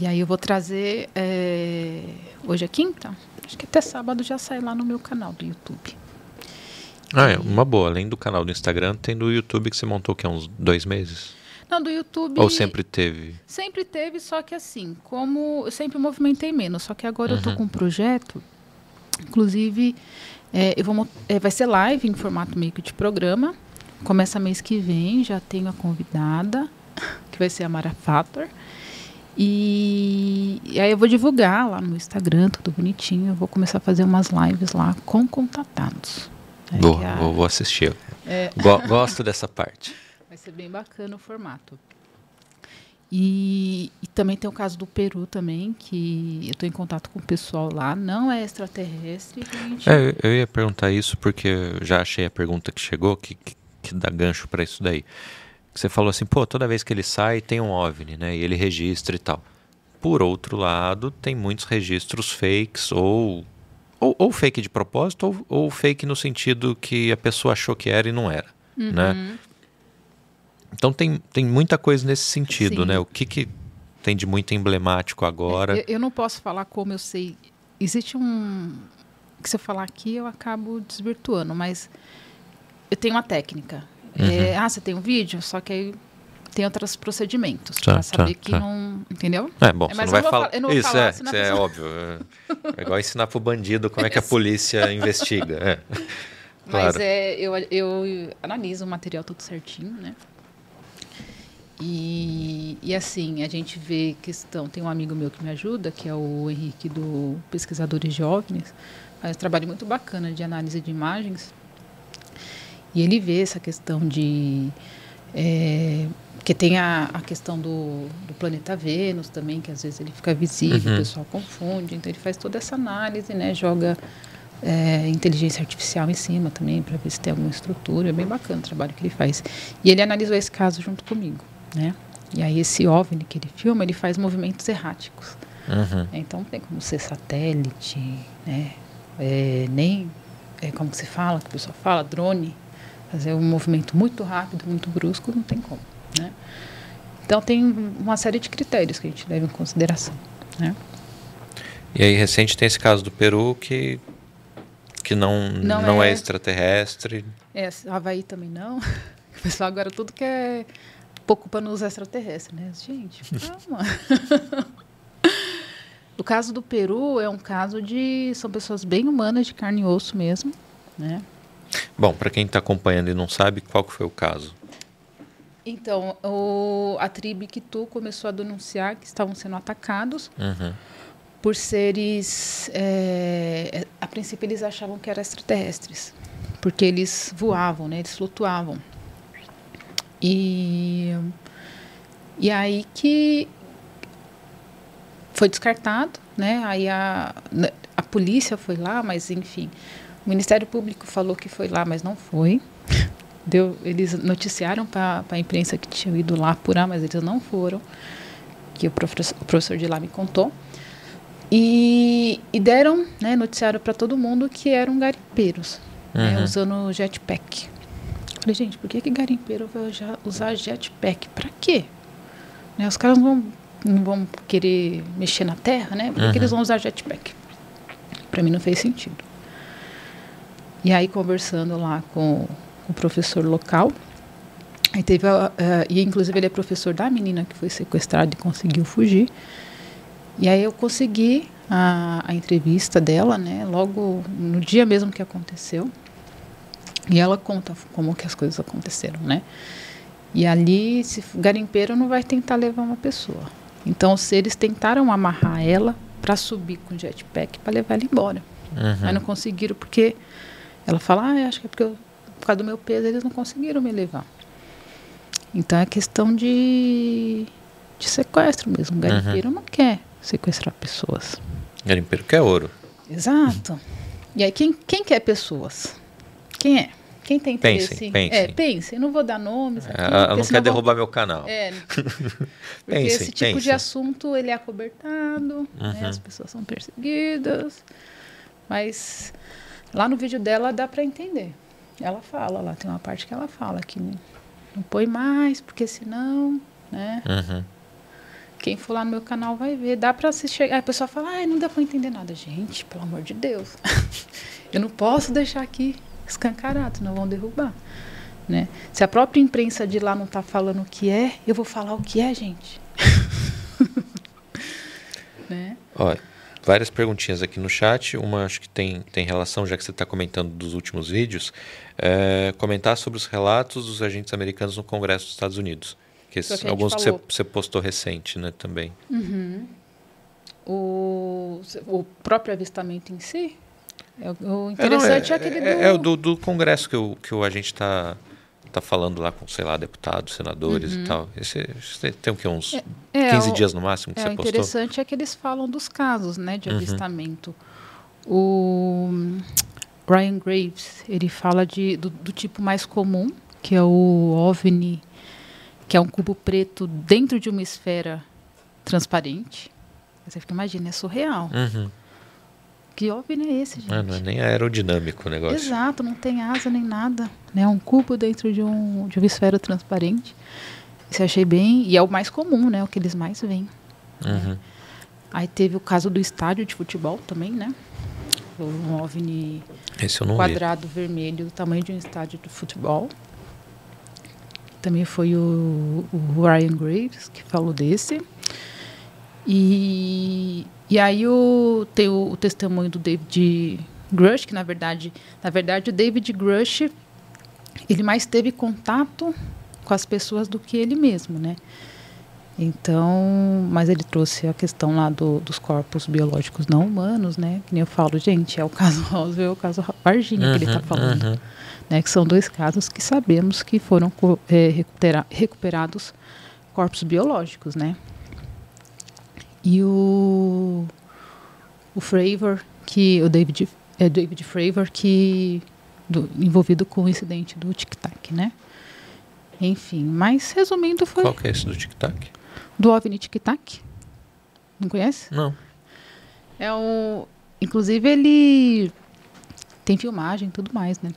E aí eu vou trazer. É, hoje é quinta? Acho que até sábado já sai lá no meu canal do YouTube. Ah, é uma boa. Além do canal do Instagram, tem do YouTube que você montou que é uns dois meses? Não, do YouTube. Ou sempre teve? Sempre teve, só que assim, como eu sempre movimentei menos, só que agora uhum. eu tô uhum. com um projeto, inclusive, é, eu vou, é, vai ser live em formato meio que de programa. Começa mês que vem, já tenho a convidada, que vai ser a Mara Fator. E, e, aí eu vou divulgar lá no Instagram, tudo bonitinho. Eu vou começar a fazer umas lives lá com contatados. É Boa, a... vou assistir. É... Gosto dessa parte. Ser bem bacana o formato. E, e, também tem o caso do Peru também, que eu estou em contato com o pessoal lá, não é extraterrestre. Gente... É, eu ia perguntar isso porque eu já achei a pergunta que chegou, que, que, que dá gancho para isso daí. Você falou assim, pô, toda vez que ele sai tem um OVNI, né? E ele registra e tal. Por outro lado, tem muitos registros fakes ou ou, ou fake de propósito ou, ou, fake no sentido que a pessoa achou que era e não era, uhum. né? Então tem, tem muita coisa nesse sentido, Sim. né? O que, que tem de muito emblemático agora? Eu, eu, não posso falar como eu sei. Existe um que se eu falar aqui eu acabo desvirtuando, mas eu tenho uma técnica. Uhum. É, ah, você tem um vídeo, só que aí tem outros procedimentos tá, para saber tá, que tá. não. Entendeu? É bom, é, você não vai falar. Isso, falar, é, isso é óbvio. É igual ensinar para o bandido como é que a polícia investiga. É. Claro. Mas é, eu, eu analiso o material tudo certinho, né? E, e assim, a gente vê questão. Tem um amigo meu que me ajuda, que é o Henrique do Pesquisadores OVNIs, faz um trabalho muito bacana de análise de imagens. E ele vê essa questão de. É, que tem a, a questão do, do, planeta Vênus também, que às vezes ele fica visível, uhum. o pessoal confunde. Então ele faz toda essa análise, né? Joga é, inteligência artificial em cima também, para ver se tem alguma estrutura. É bem bacana o trabalho que ele faz. E ele analisou esse caso junto comigo, né? E aí esse OVNI que ele filma, ele faz movimentos erráticos. Uhum. Então tem como ser satélite, né? É, nem, é, como se fala, que o pessoal fala, drone, fazer um movimento muito rápido, muito brusco, não tem como, né? Então tem uma série de critérios que a gente leva em consideração, né? E aí recente tem esse caso do Peru que que não não, não é, é, extraterrestre. É, Havaí também não. O pessoal agora tudo quer pouco para nos extraterrestres, né? Gente, calma. o caso do Peru é um caso de são pessoas bem humanas de carne e osso mesmo, né? Bom, para quem está acompanhando e não sabe, qual foi o caso? Então, o, a tribo Kitu começou a denunciar que estavam sendo atacados uhum. por seres. É, a princípio, eles achavam que eram extraterrestres, porque eles voavam, né, eles flutuavam. E, e aí que foi descartado, né? Aí a, a polícia foi lá, mas enfim, o Ministério Público falou que foi lá, mas não foi. Deu, eles noticiaram para a imprensa que tinham ido lá apurar, mas eles não foram, que o professor, o professor de lá me contou. E, e deram, né, noticiaram para todo mundo que eram garimpeiros, né, uhum. né, usando jetpack. Falei, gente, por que, que garimpeiro vai usar jetpack? Para quê? Né, os caras não, não vão querer mexer na terra, né? Por que, uhum. que eles uhum. vão usar jetpack? Para mim não fez sentido. E aí, conversando lá com, o professor local, aí teve a, uh, e inclusive ele é professor da menina que foi sequestrada e conseguiu fugir. E aí eu consegui a, a entrevista dela, né? Logo no dia mesmo que aconteceu. E ela conta como que as coisas aconteceram, né? E ali, se garimpeiro não vai tentar levar uma pessoa. Então, se eles tentaram amarrar ela para subir com jetpack para levar ela embora. Uhum. Mas não conseguiram porque ela fala, ah, acho que é porque eu, por causa do meu peso eles não conseguiram me levar. Então é questão de, de sequestro mesmo. O garimpeiro uhum. não quer sequestrar pessoas. Garimpeiro quer ouro. Exato. E aí quem, quem quer pessoas? Quem é? Quem tem interesse? Pense, pense. É, pense. Eu não vou dar nomes. Aqui, ela não quer derrubar meu canal. É, porque pense, esse tipo pense. de assunto ele é acobertado, né, uhum. né, as pessoas são perseguidas. Mas Lá no vídeo dela dá para entender. Ela fala lá, tem uma parte que ela fala que não põe mais, porque senão, né? Uhum. Quem for lá no meu canal vai ver. Dá para assistir. Aí a pessoa fala, ah, não dá para entender nada. Gente, pelo amor de Deus. eu não posso deixar aqui escancarado, não vão derrubar. Né? Se a própria imprensa de lá não está falando o que é, eu vou falar o que é, gente. né? Olha, várias perguntinhas aqui no chat. Uma acho que tem, tem relação, já que você está comentando dos últimos vídeos. É, comentar sobre os relatos dos agentes americanos no Congresso dos Estados Unidos. Que esses, que alguns que você, você, postou recente, né, também. Uhum. O, o próprio avistamento em si? É, o interessante é, não, é, é, aquele é, do... É, o do, do Congresso que o, que o agente está tá falando lá com, sei lá, deputados, senadores uhum. e tal. Esse, esse tem o que, uns é, é 15 o, dias no máximo que é, você postou? O interessante é que eles falam dos casos né, de uhum. avistamento. O Ryan Graves, ele fala de, do, do, tipo mais comum, que é o OVNI, que é um cubo preto dentro de uma esfera transparente. Você fica, imagina, é surreal. Uhum. Que OVNI é esse, gente? Ah, não é nem aerodinâmico o negócio. Exato, não tem asa nem nada. É né? um cubo dentro de, um, de uma esfera transparente. Isso eu achei bem. E é o mais comum, né? O que eles mais veem. Uhum. Aí teve o caso do estádio de futebol também, né? Um OVNI quadrado vi. vermelho do tamanho de um estádio de futebol. Também foi o, o Ryan Graves que falou desse. E e aí o, tem o, o testemunho do David Grush, que na verdade, na verdade o David Grush, ele mais teve contato com as pessoas do que ele mesmo, né? Então, mas ele trouxe a questão lá do, dos corpos biológicos não humanos, né? Que nem eu falo, gente, é o caso Roswell e o caso Varginha uhum, que ele está uhum, falando. Uhum. Né? Que são dois casos que sabemos que foram é, recupera recuperados corpos biológicos, né? E o, o Fravor, que o David, é David Fravor, que do, envolvido com o incidente do Tic Tac, né? Enfim, mas resumindo foi. Qual que é esse do Tic Tac? Do OVNI Tic Tac. Não conhece? Não. É o, inclusive ele tem filmagem e tudo mais, né?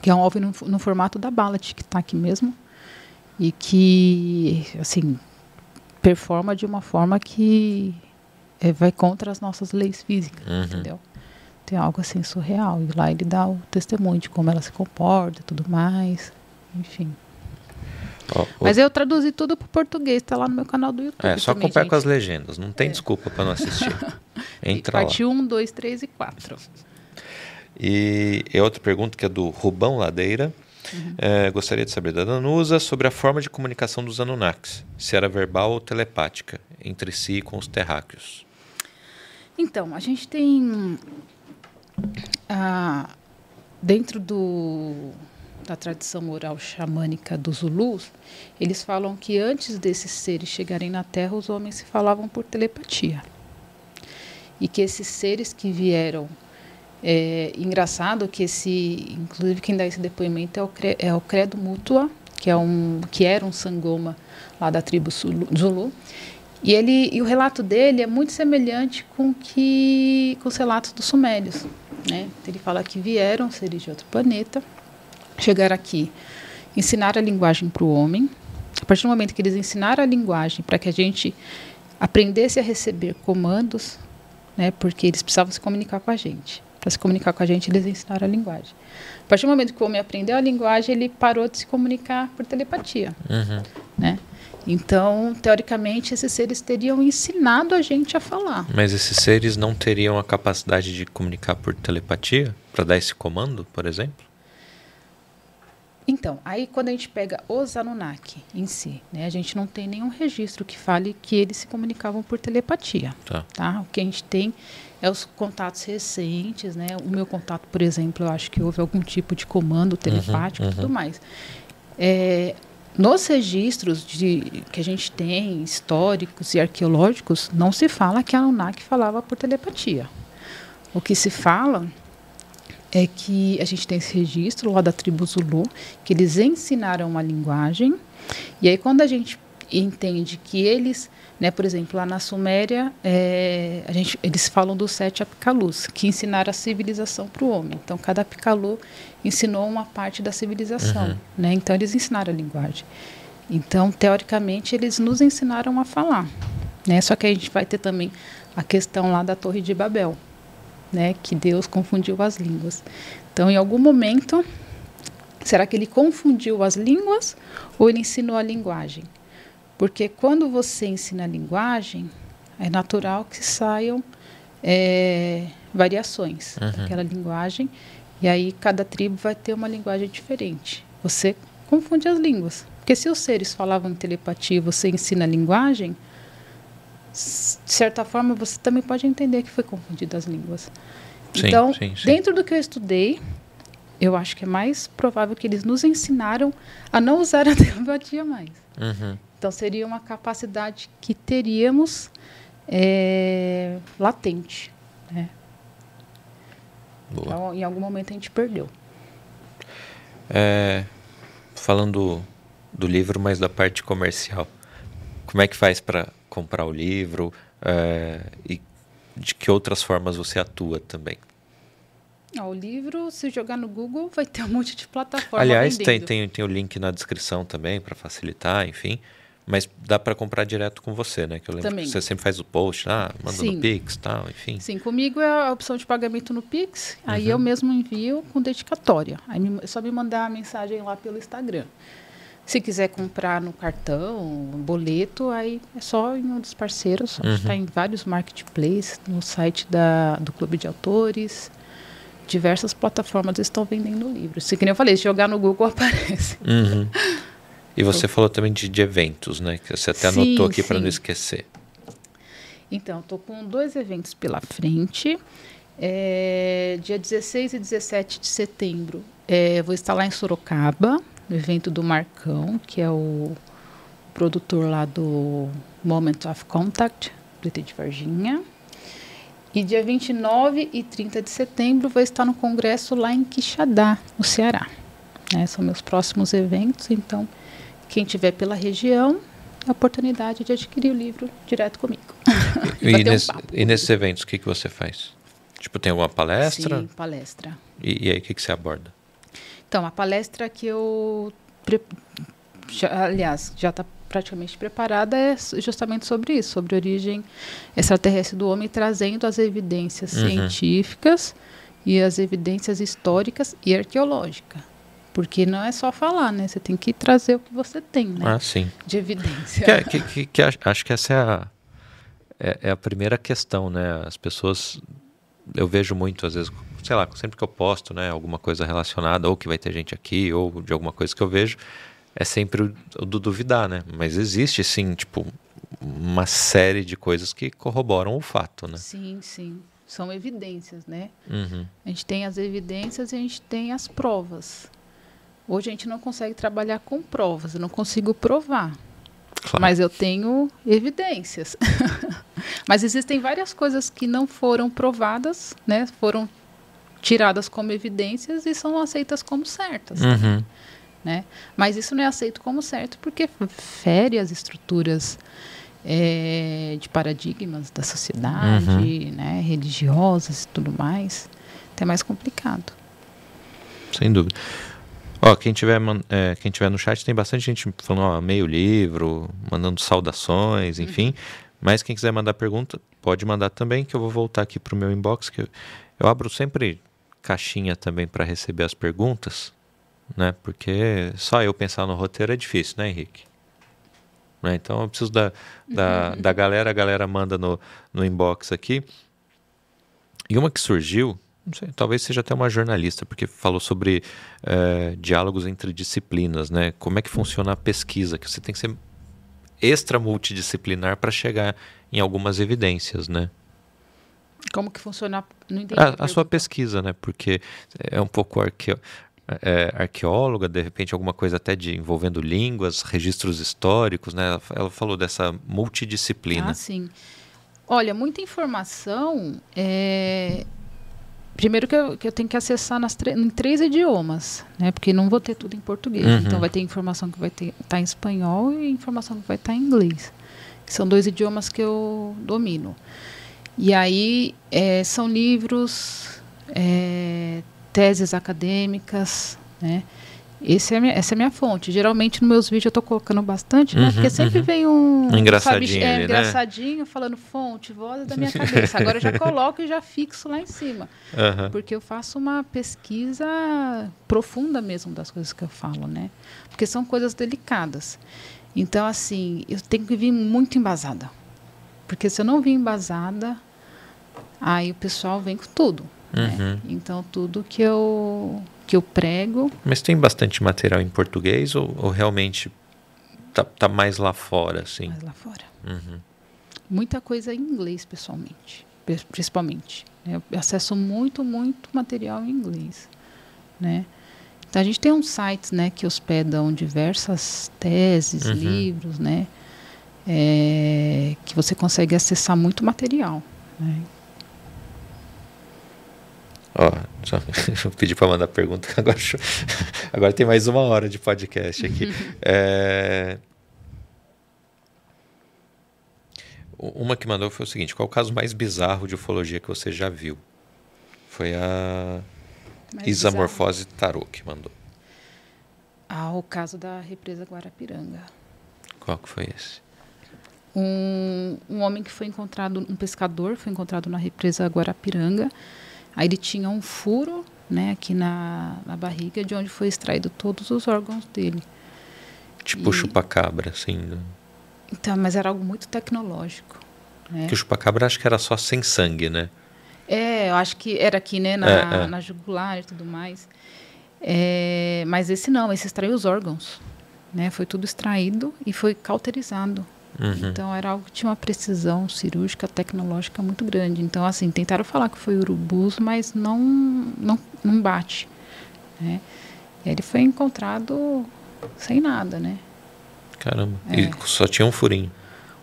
Que é um OVNI no, no formato da bala Tic Tac mesmo e que assim performa de uma forma que é, vai contra as nossas leis físicas, uhum. entendeu? Tem algo assim surreal. E lá ele dá o testemunho de como ela se comporta e tudo mais. Enfim. Oh, oh. Mas eu traduzi tudo para o português, está lá no meu canal do YouTube. É, só acompanhar com as legendas, não tem é. desculpa para não assistir. Entra Parte 1, 2, 3 e 4. E, e outra pergunta que é do Rubão Ladeira. Uhum. É, gostaria de saber da Danusa sobre a forma de comunicação dos Anunnakis, se era verbal ou telepática, entre si e com os terráqueos. Então, a gente tem. Ah, dentro do, da tradição oral xamânica dos Zulus, eles falam que antes desses seres chegarem na Terra, os homens se falavam por telepatia. E que esses seres que vieram é engraçado que esse, inclusive quem dá esse depoimento é o, é o Credo Mútua, que é um que era um sangoma lá da tribo Zulu. E ele e o relato dele é muito semelhante com que com os relatos dos sumérios, né? Ele fala que vieram seres de outro planeta, chegaram aqui, ensinaram a linguagem para o homem. A partir do momento que eles ensinaram a linguagem para que a gente aprendesse a receber comandos, né? Porque eles precisavam se comunicar com a gente para se comunicar com a gente, eles ensinaram a linguagem. A partir do momento que o homem aprendeu a linguagem, ele parou de se comunicar por telepatia. Uhum. Né? Então, teoricamente, esses seres teriam ensinado a gente a falar. Mas esses seres não teriam a capacidade de comunicar por telepatia? Para dar esse comando, por exemplo? Então, aí quando a gente pega os Anunnaki em si, né, a gente não tem nenhum registro que fale que eles se comunicavam por telepatia. Tá. tá? O que a gente tem é os contatos recentes, né? O meu contato, por exemplo, eu acho que houve algum tipo de comando uhum, telepático uhum, e tudo mais. É, nos registros de, que a gente tem, históricos e arqueológicos, não se fala que a Anunnaki falava por telepatia. O que se fala é que a gente tem esse registro lá da tribo Zulu, que eles ensinaram uma linguagem, e aí quando a gente entende que eles né? Por exemplo, lá na Suméria, é, a gente, eles falam dos sete apicalus, que ensinaram a civilização para o homem. Então, cada apicalu ensinou uma parte da civilização. Uhum. Né? Então, eles ensinaram a linguagem. Então, teoricamente, eles nos ensinaram a falar. Né? Só que a gente vai ter também a questão lá da Torre de Babel, né? que Deus confundiu as línguas. Então, em algum momento, será que ele confundiu as línguas ou ele ensinou a linguagem? Porque quando você ensina a linguagem, é natural que saiam é, variações Uhum. daquela linguagem. E aí cada tribo vai ter uma linguagem diferente. Você confunde as línguas. Porque se os seres falavam telepatia e você ensina a linguagem, de certa forma você também pode entender que foi confundido as línguas. Sim, então, sim, sim. dentro do que eu estudei, eu acho que é mais provável que eles nos ensinaram a não usar a telepatia mais. Uhum. Então, seria uma capacidade que teríamos é, latente. Né? Então, em algum momento a gente perdeu. É, falando do livro, mas da parte comercial. Como é que faz para comprar o livro? É, e de que outras formas você atua também? Ah, o livro, se jogar no Google, vai ter um monte de plataforma Aliás, tem, tem, tem o link na descrição também para facilitar, enfim. Mas dá para comprar direto com você, né? Que eu lembro Também. que você sempre faz o post, ah, manda Sim. no Pix tal, enfim. Sim, comigo é a opção de pagamento no Pix, aí Uhum. eu mesmo envio com dedicatória. Aí me- é só me mandar a mensagem lá pelo Instagram. Se quiser comprar no cartão, boleto, aí é só em um dos parceiros. Uhum. Está em vários marketplaces, no site da, do Clube de Autores. Diversas plataformas estão vendendo o livro. Se que nem eu falei, se jogar no Google aparece. Uhum. E você falou também de, de eventos, né? Que você até Sim, anotou aqui para não esquecer. Então, estou com dois eventos pela frente. É, dia 16 e 17 de setembro, é, vou estar lá em Sorocaba, no evento do Marcão, que é o produtor lá do Moment of Contact, do de Varginha. E dia 29 e 30 de setembro, vou estar no congresso lá em Quixadá, no Ceará. Né, são meus próximos eventos, então, quem tiver pela região, a oportunidade de adquirir o livro direto comigo. E, um nesse- papo. e nesses eventos, o que, que você faz? Tipo, tem alguma palestra? Sim, palestra. E, e aí, o que, que você aborda? Então, a palestra que eu, pre- já- aliás, já está praticamente preparada é justamente sobre isso, sobre a origem extraterrestre do homem, trazendo as evidências Uhum. científicas e as evidências históricas e arqueológicas. Porque não é só falar, né? Você tem que trazer o que você tem, né? Ah, sim. De evidência. Que, é- que, que, acho que essa é a, é, é a primeira questão, né? As pessoas, eu vejo muito, às vezes, sei lá, sempre que eu posto, né, alguma coisa relacionada, ou que vai ter gente aqui, ou de alguma coisa que eu vejo, é sempre o, o do duvidar, né? Mas existe, sim, tipo, uma série de coisas que corroboram o fato, né? Sim, sim. São evidências, né? Uhum. A gente tem as evidências e a gente tem as provas. Hoje a gente não consegue trabalhar com provas, eu não consigo provar. Claro. Mas eu tenho evidências. mas existem várias coisas que não foram provadas, né? Foram tiradas como evidências e são aceitas como certas, Uhum. né? Mas isso não é aceito como certo porque fere as estruturas eh, de paradigmas da sociedade, Uhum. né? Religiosas e tudo mais. Então é mais complicado. Sem dúvida. Ó, quem tiver, é, quem tiver no chat tem bastante gente falando, ó, meio livro, mandando saudações, enfim. Mas quem quiser mandar pergunta, pode mandar também, que eu vou voltar aqui pro meu inbox, que eu, eu abro sempre caixinha também para receber as perguntas, né? Porque só eu pensar no roteiro é difícil, né, Henrique? Né? Então eu preciso da, da, da galera, a galera manda no, no inbox aqui. E uma que surgiu, sei, talvez seja até uma jornalista, porque falou sobre eh, diálogos entre disciplinas, né? Como é que funciona a pesquisa, que você tem que ser extra multidisciplinar para chegar em algumas evidências, né? Como que funciona? Não entendi. A, a sua pesquisa, né? Porque é um pouco é, arqueóloga, de repente alguma coisa até de envolvendo línguas, registros históricos, né? Ela, ela falou dessa multidisciplina. Ah, sim. Olha, muita informação. é, Primeiro que eu, que eu tenho que acessar em três idiomas, né? Porque não vou ter tudo em português. Uhum. Então vai ter informação que vai estar em espanhol e informação que vai estar em inglês. São dois idiomas que eu domino. E aí é, são livros, é, teses acadêmicas, né? Esse é minha- essa é a minha fonte. Geralmente nos meus vídeos eu estou colocando bastante, né? Uhum, Porque sempre uhum. vem um. Engraçadinho sabe, é, ali, né? engraçadinho, falando fonte, voz da minha cabeça. Agora eu já coloco e já fixo lá em cima. Aham. Porque eu faço uma pesquisa profunda mesmo das coisas que eu falo, né? Porque são coisas delicadas. Então, assim, eu tenho que vir muito embasada. Porque se eu não vir embasada, Aí o pessoal vem com tudo. Né? Uhum. Então tudo que eu que eu prego. Mas tem bastante material em português ou, ou realmente tá, tá, mais lá fora, assim? Mais lá fora. Uhum. Muita coisa em inglês, pessoalmente, principalmente. Eu acesso muito, muito material em inglês, né? Então a gente tem uns sites, né, que hospedam diversas teses, Uhum. livros, né, é, que você consegue acessar muito material. Né? Ó, só pedi para mandar pergunta, agora, agora tem mais uma hora de podcast aqui. é... Uma que mandou foi o seguinte: qual o caso mais bizarro de ufologia que você já viu? Foi a Mais Isamorfose Tarot que mandou. Ah, o caso da represa Guarapiranga. Qual que foi esse? Um, um homem que foi encontrado, um pescador, foi encontrado na represa Guarapiranga. Aí ele tinha um furo né, aqui na, na barriga, de onde foi extraído todos os órgãos dele. Tipo E- chupa-cabra, assim. né? Então, mas era algo muito tecnológico. Né? Que o chupa-cabra acho que era só sem sangue, né? É, eu acho que era aqui, né, na, É, é. na jugular e tudo mais. É, mas esse não, esse extraiu os órgãos. Né? Foi tudo extraído e foi cauterizado. Uhum. Então era algo que tinha uma precisão cirúrgica, tecnológica muito grande. Então, assim, tentaram falar que foi urubus, mas não, não, não bate. Né? E ele foi encontrado sem nada, né? Caramba. É. E só tinha um furinho.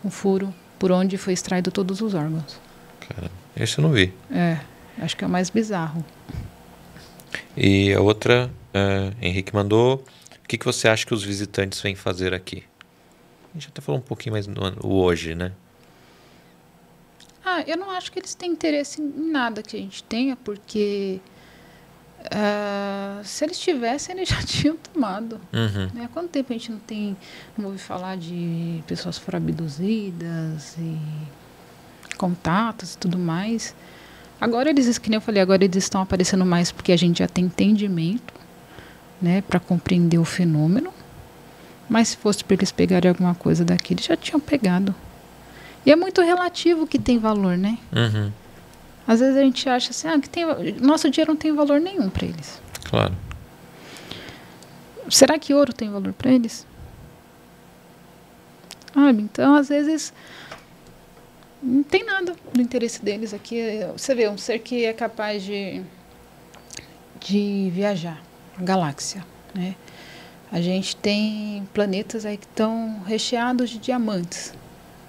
Um furo por onde foi extraído todos os órgãos. Caramba. Esse eu não vi. É, acho que é o mais bizarro. E a outra, é, Henrique mandou. O que, que você acha que os visitantes vêm fazer aqui? A gente até falou um pouquinho mais no o hoje, né? Ah, eu não acho que eles têm interesse em nada que a gente tenha, porque ah, se eles tivessem, eles já tinham tomado. Uhum. Né? Há quanto tempo a gente não tem, não ouve falar de pessoas foram abduzidas e contatos e tudo mais. Agora eles, que nem eu falei, agora eles estão aparecendo mais porque a gente já tem entendimento, né, para compreender o fenômeno. Mas se fosse para eles pegarem alguma coisa daqui, eles já tinham pegado. E é muito relativo o que tem valor, né? Uhum. Às vezes a gente acha assim, ah, que tem, nosso dinheiro não tem valor nenhum para eles. Claro. Será que ouro tem valor para eles? Sabe? Então, às vezes, não tem nada do interesse deles aqui. Você vê, um ser que é capaz de, de viajar, galáxia, né? A gente tem planetas aí que estão recheados de diamantes.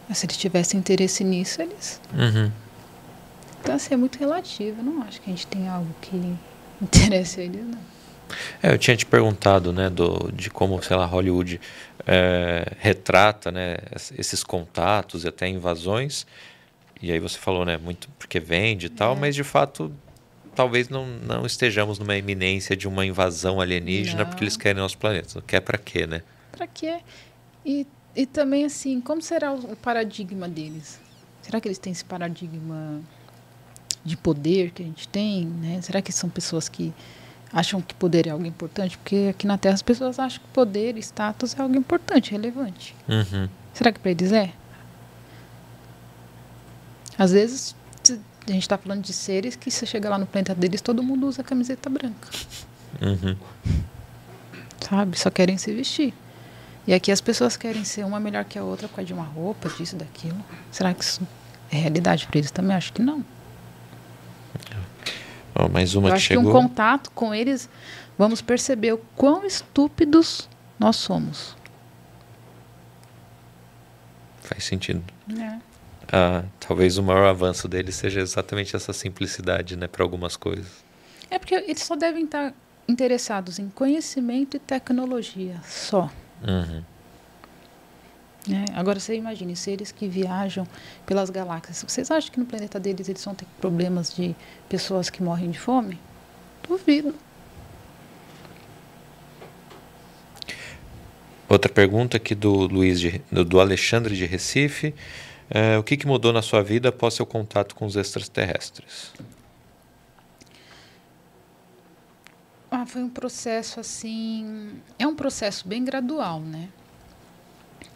Mas se eles tivessem interesse nisso, eles... Uhum. Então, assim, é muito relativo. Eu não acho que a gente tem algo que interesse eles, não. É, eu tinha te perguntado, né, do, de como, sei lá, Hollywood é, retrata, né, es- esses contatos e até invasões. E aí você falou, né, muito porque vende e tal, É. mas de fato talvez não, não estejamos numa iminência de uma invasão alienígena Não. porque eles querem nosso planeta. Quer pra quê, né? Para quê? E, e também, assim, como será o, paradigma deles? Será que eles têm esse paradigma de poder que a gente tem? Né? Será que são pessoas que acham que poder é algo importante? Porque aqui na Terra as pessoas acham que poder, status é algo importante, relevante. Uhum. Será que para eles é? Às vezes a gente está falando de seres que você chega lá no planeta deles, todo mundo usa camiseta branca. Uhum. sabe? Só querem se vestir. E aqui as pessoas querem ser uma melhor que a outra por causa de uma roupa, disso, daquilo. Será que isso é realidade para eles também? Acho que não. Ó, mais uma Eu que acho chegou. que um contato com eles, vamos perceber o quão estúpidos nós somos. Faz sentido. É. Ah, talvez o maior avanço deles seja exatamente essa simplicidade, né, para algumas coisas. É porque eles só devem estar interessados em conhecimento e tecnologia, só. Uhum. né? Agora você imagine seres que viajam pelas galáxias. Vocês acham que no planeta deles eles vão ter problemas de pessoas que morrem de fome? Duvido. Outra pergunta aqui do Luiz de- do Alexandre de Recife. É, o que, que mudou na sua vida após seu contato com os extraterrestres? Ah, foi um processo assim. É um processo bem gradual, né?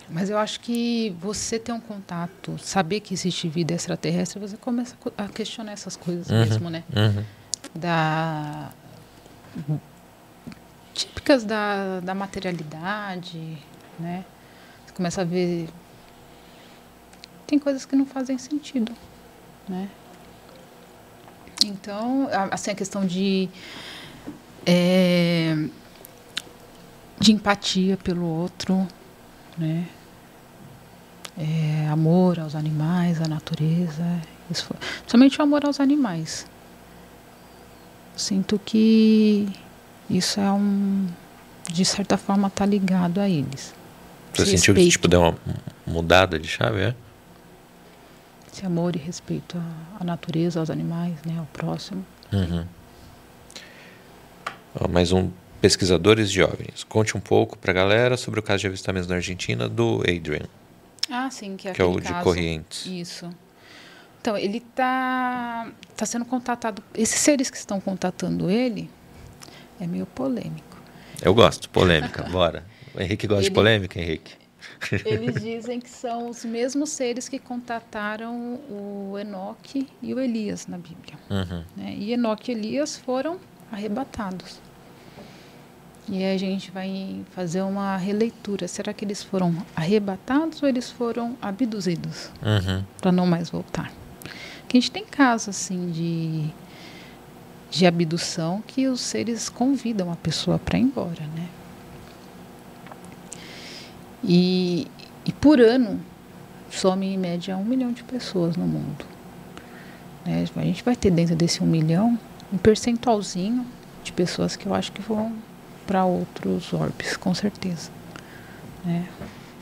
Mas eu acho que você ter um contato, saber que existe vida extraterrestre, você começa a questionar essas coisas uhum, mesmo, né? Uhum. Da típicas da, da materialidade, né? Você começa a ver tem coisas que não fazem sentido, né? Então, assim, a questão de é, de empatia pelo outro, né? É, amor aos animais, à natureza, isso foi, principalmente o amor aos animais. Sinto que isso é um, de certa forma, está ligado a eles. Você sentiu que tipo deu uma mudada de chave, é? Esse amor e respeito à, à natureza, aos animais, né, ao próximo. Uhum. mais um pesquisadores OVNIs. Conte um pouco para a galera sobre o caso de avistamentos na Argentina do Adrian. Ah, sim, que é, que é o caso. de Corrientes. Isso. Então, ele está tá sendo contatado. Esses seres que estão contatando ele é meio polêmico. Eu gosto, polêmica, bora. O Henrique gosta ele, de polêmica, Henrique? Eles dizem que são os mesmos seres que contataram o Enoque e o Elias na Bíblia. Uhum. Né? E Enoque e Elias foram arrebatados. E a gente vai fazer uma releitura. Será que eles foram arrebatados ou eles foram abduzidos? Uhum. Para não mais voltar. Que a gente tem casos assim de, de abdução que os seres convidam a pessoa para ir embora, né? E, e por ano some em média um milhão de pessoas no mundo. Né? A gente vai ter dentro desse um milhão um percentualzinho de pessoas que eu acho que vão para outros orbes, com certeza. Né?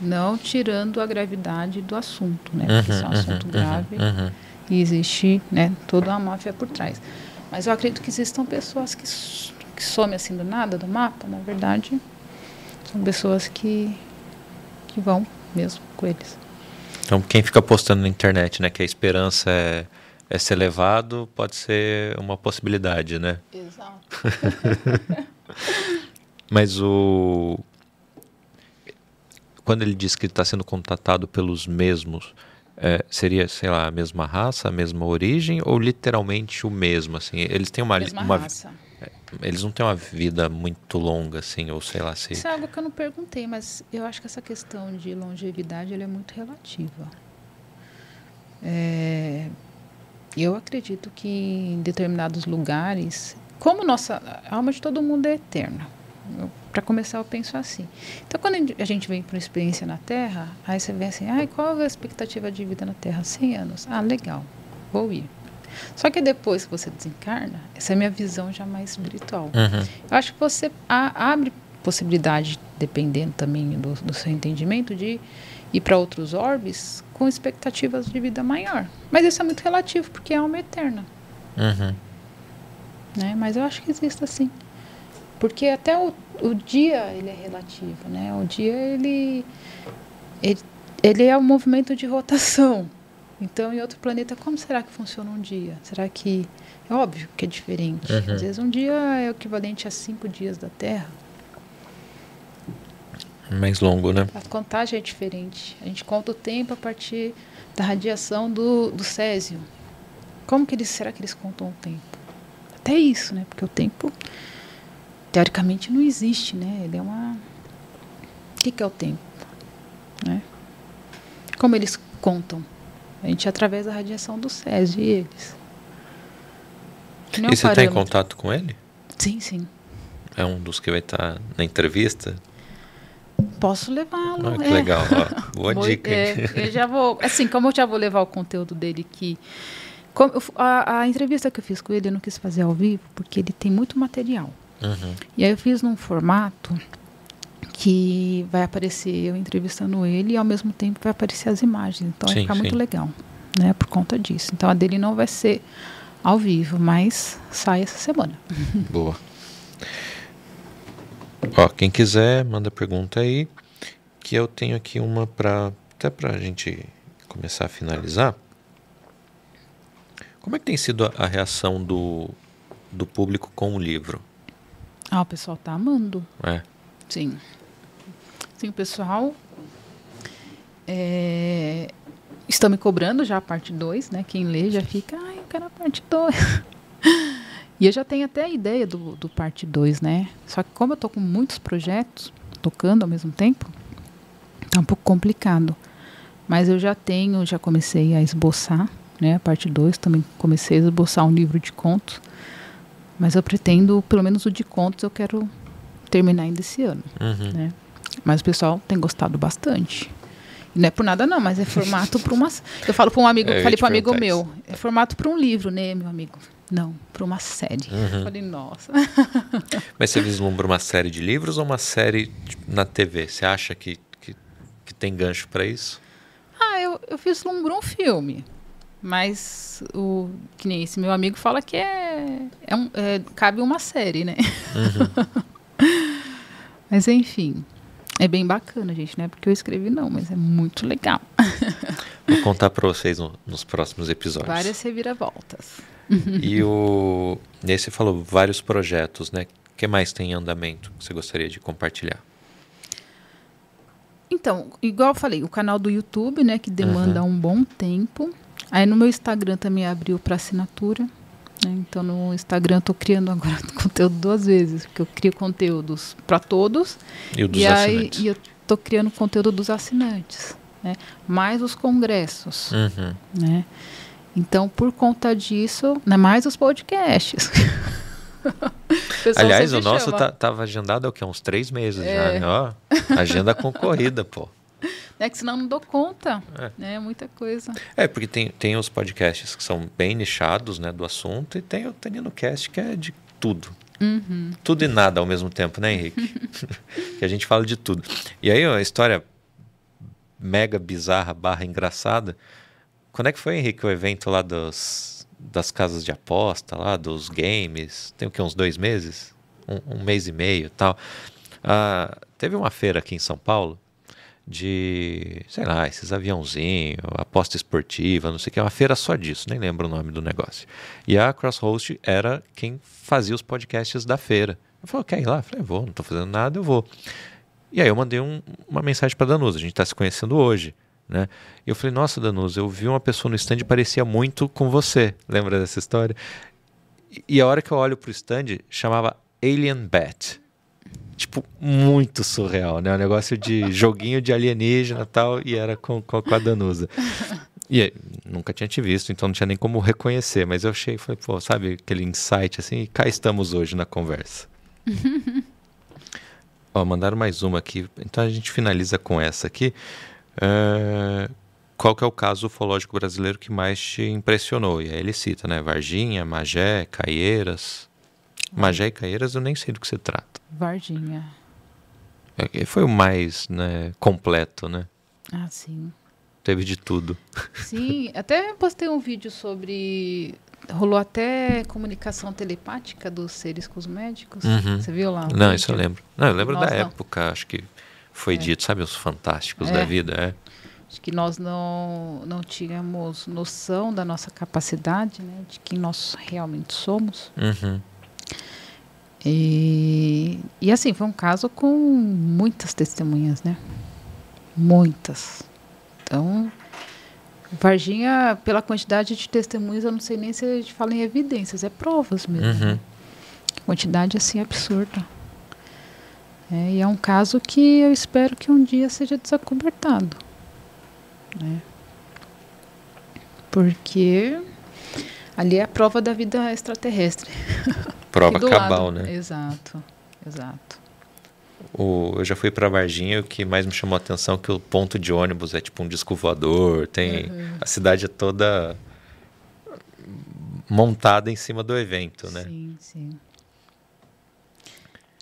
Não tirando a gravidade do assunto, né? Porque uhum, isso é um uhum, assunto uhum, grave uhum. e existe né, toda uma máfia por trás. Mas eu acredito que existam pessoas que, que somem assim do nada do mapa, na verdade, são pessoas que, que vão mesmo com eles. Então, quem fica postando na internet, né, que a esperança é, é ser levado, pode ser uma possibilidade, né? Exato. Mas o. Quando ele diz que está sendo contatado pelos mesmos, é, seria, sei lá, a mesma raça, a mesma origem ou literalmente o mesmo? Assim, eles têm uma. Mesma uma raça. Eles não têm uma vida muito longa, assim, ou sei lá se. Isso é algo que eu não perguntei, mas eu acho que essa questão de longevidade é muito relativa. É, eu acredito que em determinados lugares, como nossa a alma de todo mundo é eterna, para começar, eu penso assim. Então, quando a gente vem para uma experiência na Terra, aí você vê assim, ah, qual é a expectativa de vida na Terra? 100 anos. Ah, legal, vou ir. Só que depois que você desencarna, essa é a minha visão já mais espiritual. Uhum. Eu acho que você a, abre possibilidade, dependendo também do, do seu entendimento, de ir para outros orbes com expectativas de vida maior. Mas isso é muito relativo, porque é alma eterna. Uhum. Né? Mas eu acho que existe assim. Porque até o, o dia ele é relativo, né? O dia ele, ele, ele é um movimento de rotação. Então, em outro planeta, como será que funciona um dia? Será que. É óbvio que é diferente. Uhum. Às vezes, um dia é equivalente a cinco dias da Terra. Mais longo, né? A contagem é diferente. A gente conta o tempo a partir da radiação do, do césio. Como que eles. Será que eles contam o tempo? Até isso, né? Porque o tempo teoricamente não existe, né? Ele é uma. O que, que é o tempo? Né? Como eles contam? A gente através da radiação do Césio e eles. e você está em contato com ele? Sim, sim. É um dos que vai estar tá na entrevista? Posso levá-lo. Ah, que é. legal, ó, boa vou, dica. É, eu já vou, assim, como eu já vou levar o conteúdo dele aqui. Como, a, a entrevista que eu fiz com ele, eu não quis fazer ao vivo, porque ele tem muito material. Uhum. E aí eu fiz num formato que vai aparecer eu entrevistando ele e ao mesmo tempo vai aparecer as imagens. Então sim, vai ficar sim. muito legal, né? Por conta disso. Então a dele não vai ser ao vivo, mas sai essa semana. Boa. Ó, quem quiser, manda pergunta aí. Que eu tenho aqui uma para até para a gente começar a finalizar. Como é que tem sido a, reação do, do público com o livro? Ah, o pessoal tá amando. É. Sim. Sim, o pessoal É, estão me cobrando já a parte 2, né? Quem lê já fica, ai, eu quero a parte 2. e eu já tenho até a ideia do, do parte 2, né? Só que como eu tô com muitos projetos tocando ao mesmo tempo, tá um pouco complicado. Mas eu já tenho, já comecei a esboçar, né? A parte 2 também comecei a esboçar um livro de contos. Mas eu pretendo, pelo menos o de contos, eu quero terminar ainda esse ano, Uhum. né? Mas o pessoal tem gostado bastante. Não é por nada não, mas é formato para uma. Eu falo para um amigo, É, falei para um amigo meu, é formato para um livro, né, meu amigo? Não, para uma série. Uhum. Eu falei, nossa. Mas você vislumbra uma série de livros ou uma série na TV? Você acha que, que, que tem gancho para isso? Ah, eu, eu vislumbro um filme. Mas o que nem esse meu amigo fala que é, é, um, é cabe uma série, né? mas enfim, é bem bacana, gente, não é porque eu escrevi não, mas é muito legal. Vou contar para vocês no- nos próximos episódios. Várias reviravoltas. E o. E aí você falou vários projetos, né? O que mais tem em andamento que você gostaria de compartilhar? Então, igual eu falei, o canal do YouTube, né, que demanda um bom tempo. Aí no meu Instagram também abriu para assinatura. Né, Então no Instagram eu tô criando agora conteúdo duas vezes, porque eu crio conteúdos para todos E e aí e eu tô criando conteúdo dos assinantes, né? Mais os congressos, Uhum. né? Então por conta disso, né, mais os podcasts. Aliás, o nosso chama. tá, tava agendado há o quê? Uns três meses já, É. né? Ó, agenda concorrida, pô. É que senão eu não dou conta, É. né? Muita coisa. É, porque tem, tem os podcasts que são bem nichados, né, do assunto, e tem o Tanino Cast que é de tudo. Uhum. Tudo e nada ao mesmo tempo, né, Henrique? que a gente fala de tudo. E aí, a história mega bizarra barra engraçada. Quando é que foi, Henrique, o evento lá dos, das casas de aposta, lá, dos games? Tem o quê? Uns dois meses? Um, um mês e meio e tal. Ah, teve uma feira aqui em São Paulo de, sei lá, esses aviãozinhos, aposta esportiva, não sei o que, uma feira só disso, nem lembro o nome do negócio. E a Crosshost era quem fazia os podcasts da feira. Eu falei, quer ir lá? Eu falei, vou, não tô fazendo nada, eu vou. E aí eu mandei um- uma mensagem para Danusa, a gente está se conhecendo hoje, né? E eu falei, nossa, Danusa, eu vi uma pessoa no stand e parecia muito com você. Lembra dessa história? E- E a hora que eu olho pro stand, chamava Alien Bat. Tipo, muito surreal, né? Um negócio de joguinho de alienígena e tal, e era com, com, com a Danusa. E aí, nunca tinha te visto, então não tinha nem como reconhecer, mas eu achei, falei, pô, sabe aquele insight assim, e cá estamos hoje na conversa. Ó, mandaram mais uma aqui, então a gente finaliza com essa aqui. É, Qual que é o caso ufológico brasileiro que mais te impressionou? E aí ele cita, né? Varginha, Magé, Caieiras. Magé e Caieiras eu nem sei do que se trata. Varginha. É, Foi o mais né, completo, né? Ah, sim. Teve de tudo. Sim, até postei um vídeo sobre. Rolou até comunicação telepática dos seres com os médicos. Uhum. Você viu lá? o Não, isso eu vídeo? lembro. Não, eu lembro da Nós não. época, acho que foi dito, sabe, os fantásticos É. da vida, é. Acho que nós não, não tínhamos noção da nossa capacidade, né? De quem nós realmente somos. Uhum. E, e assim, foi um caso com muitas testemunhas, né? Muitas. Então, Varginha, pela quantidade de testemunhas, eu não sei nem se a gente fala em evidências, é provas mesmo. Uhum. né? Quantidade assim absurda. É, e é um caso que eu espero que um dia seja desacobertado. Né? Porque ali é a prova da vida extraterrestre. Prova cabal, lado. né? Exato, exato. O, eu já fui pra Varginha o que mais me chamou a atenção é que o ponto de ônibus é tipo um disco voador, tem a cidade é toda montada em cima do evento, né? Sim, sim.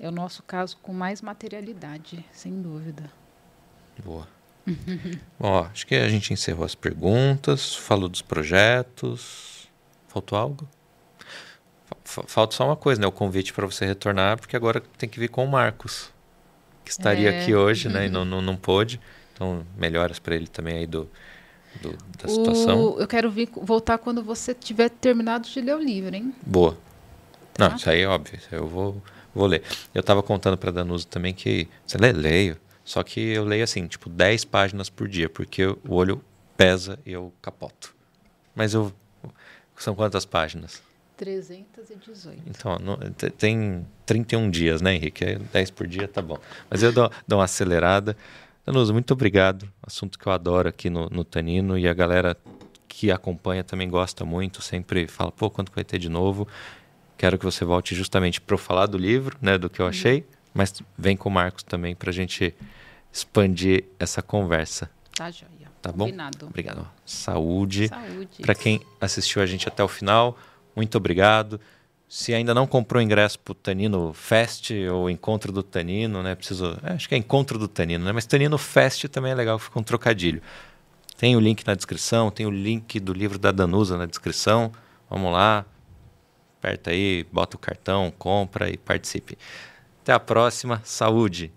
É o nosso caso com mais materialidade, sem dúvida. Boa. Bom, ó, acho que a gente encerrou as perguntas, falou dos projetos. Faltou algo? Fa- Falta só uma coisa, né? O convite para você retornar, porque agora tem que vir com o Marcos, que estaria É. aqui hoje, né? E não, não, não pôde. Então, melhoras para ele também aí do, do- da situação. O- eu quero vir, voltar quando você tiver terminado de ler o livro, hein? Boa. Tá. Não, isso aí é óbvio. isso aí eu vou, vou ler. Eu estava contando para Danusa também que. Você lê? Leio. Só que eu leio assim, tipo, 10 páginas por dia, porque o olho pesa e eu capoto. Mas eu. São quantas páginas? 318. Então, não, tem 31 dias, né, Henrique? 10 por dia tá bom. Mas eu dou, dou uma acelerada. Danusa, muito obrigado. Assunto que eu adoro aqui no, no Tanino e a galera que acompanha também gosta muito, sempre fala, pô, quando vai ter de novo? Quero que você volte justamente para eu falar do livro, né, do que eu achei, mas vem com o Marcos também para a gente expandir essa conversa. Tá, joia. Tá Combinado. bom? Obrigado. Saúde. Saúde. Para quem assistiu a gente até o final, muito obrigado. Se ainda não comprou ingresso para o Tanino Fest ou Encontro do Tanino, né? Preciso, é, acho que é Encontro do Tanino, né? Mas Tanino Fest também é legal, fica um trocadilho. Tem o link na descrição, tem o link do livro da Danusa na descrição. Vamos lá, aperta aí, bota o cartão, compra e participe. Até a próxima. Saúde!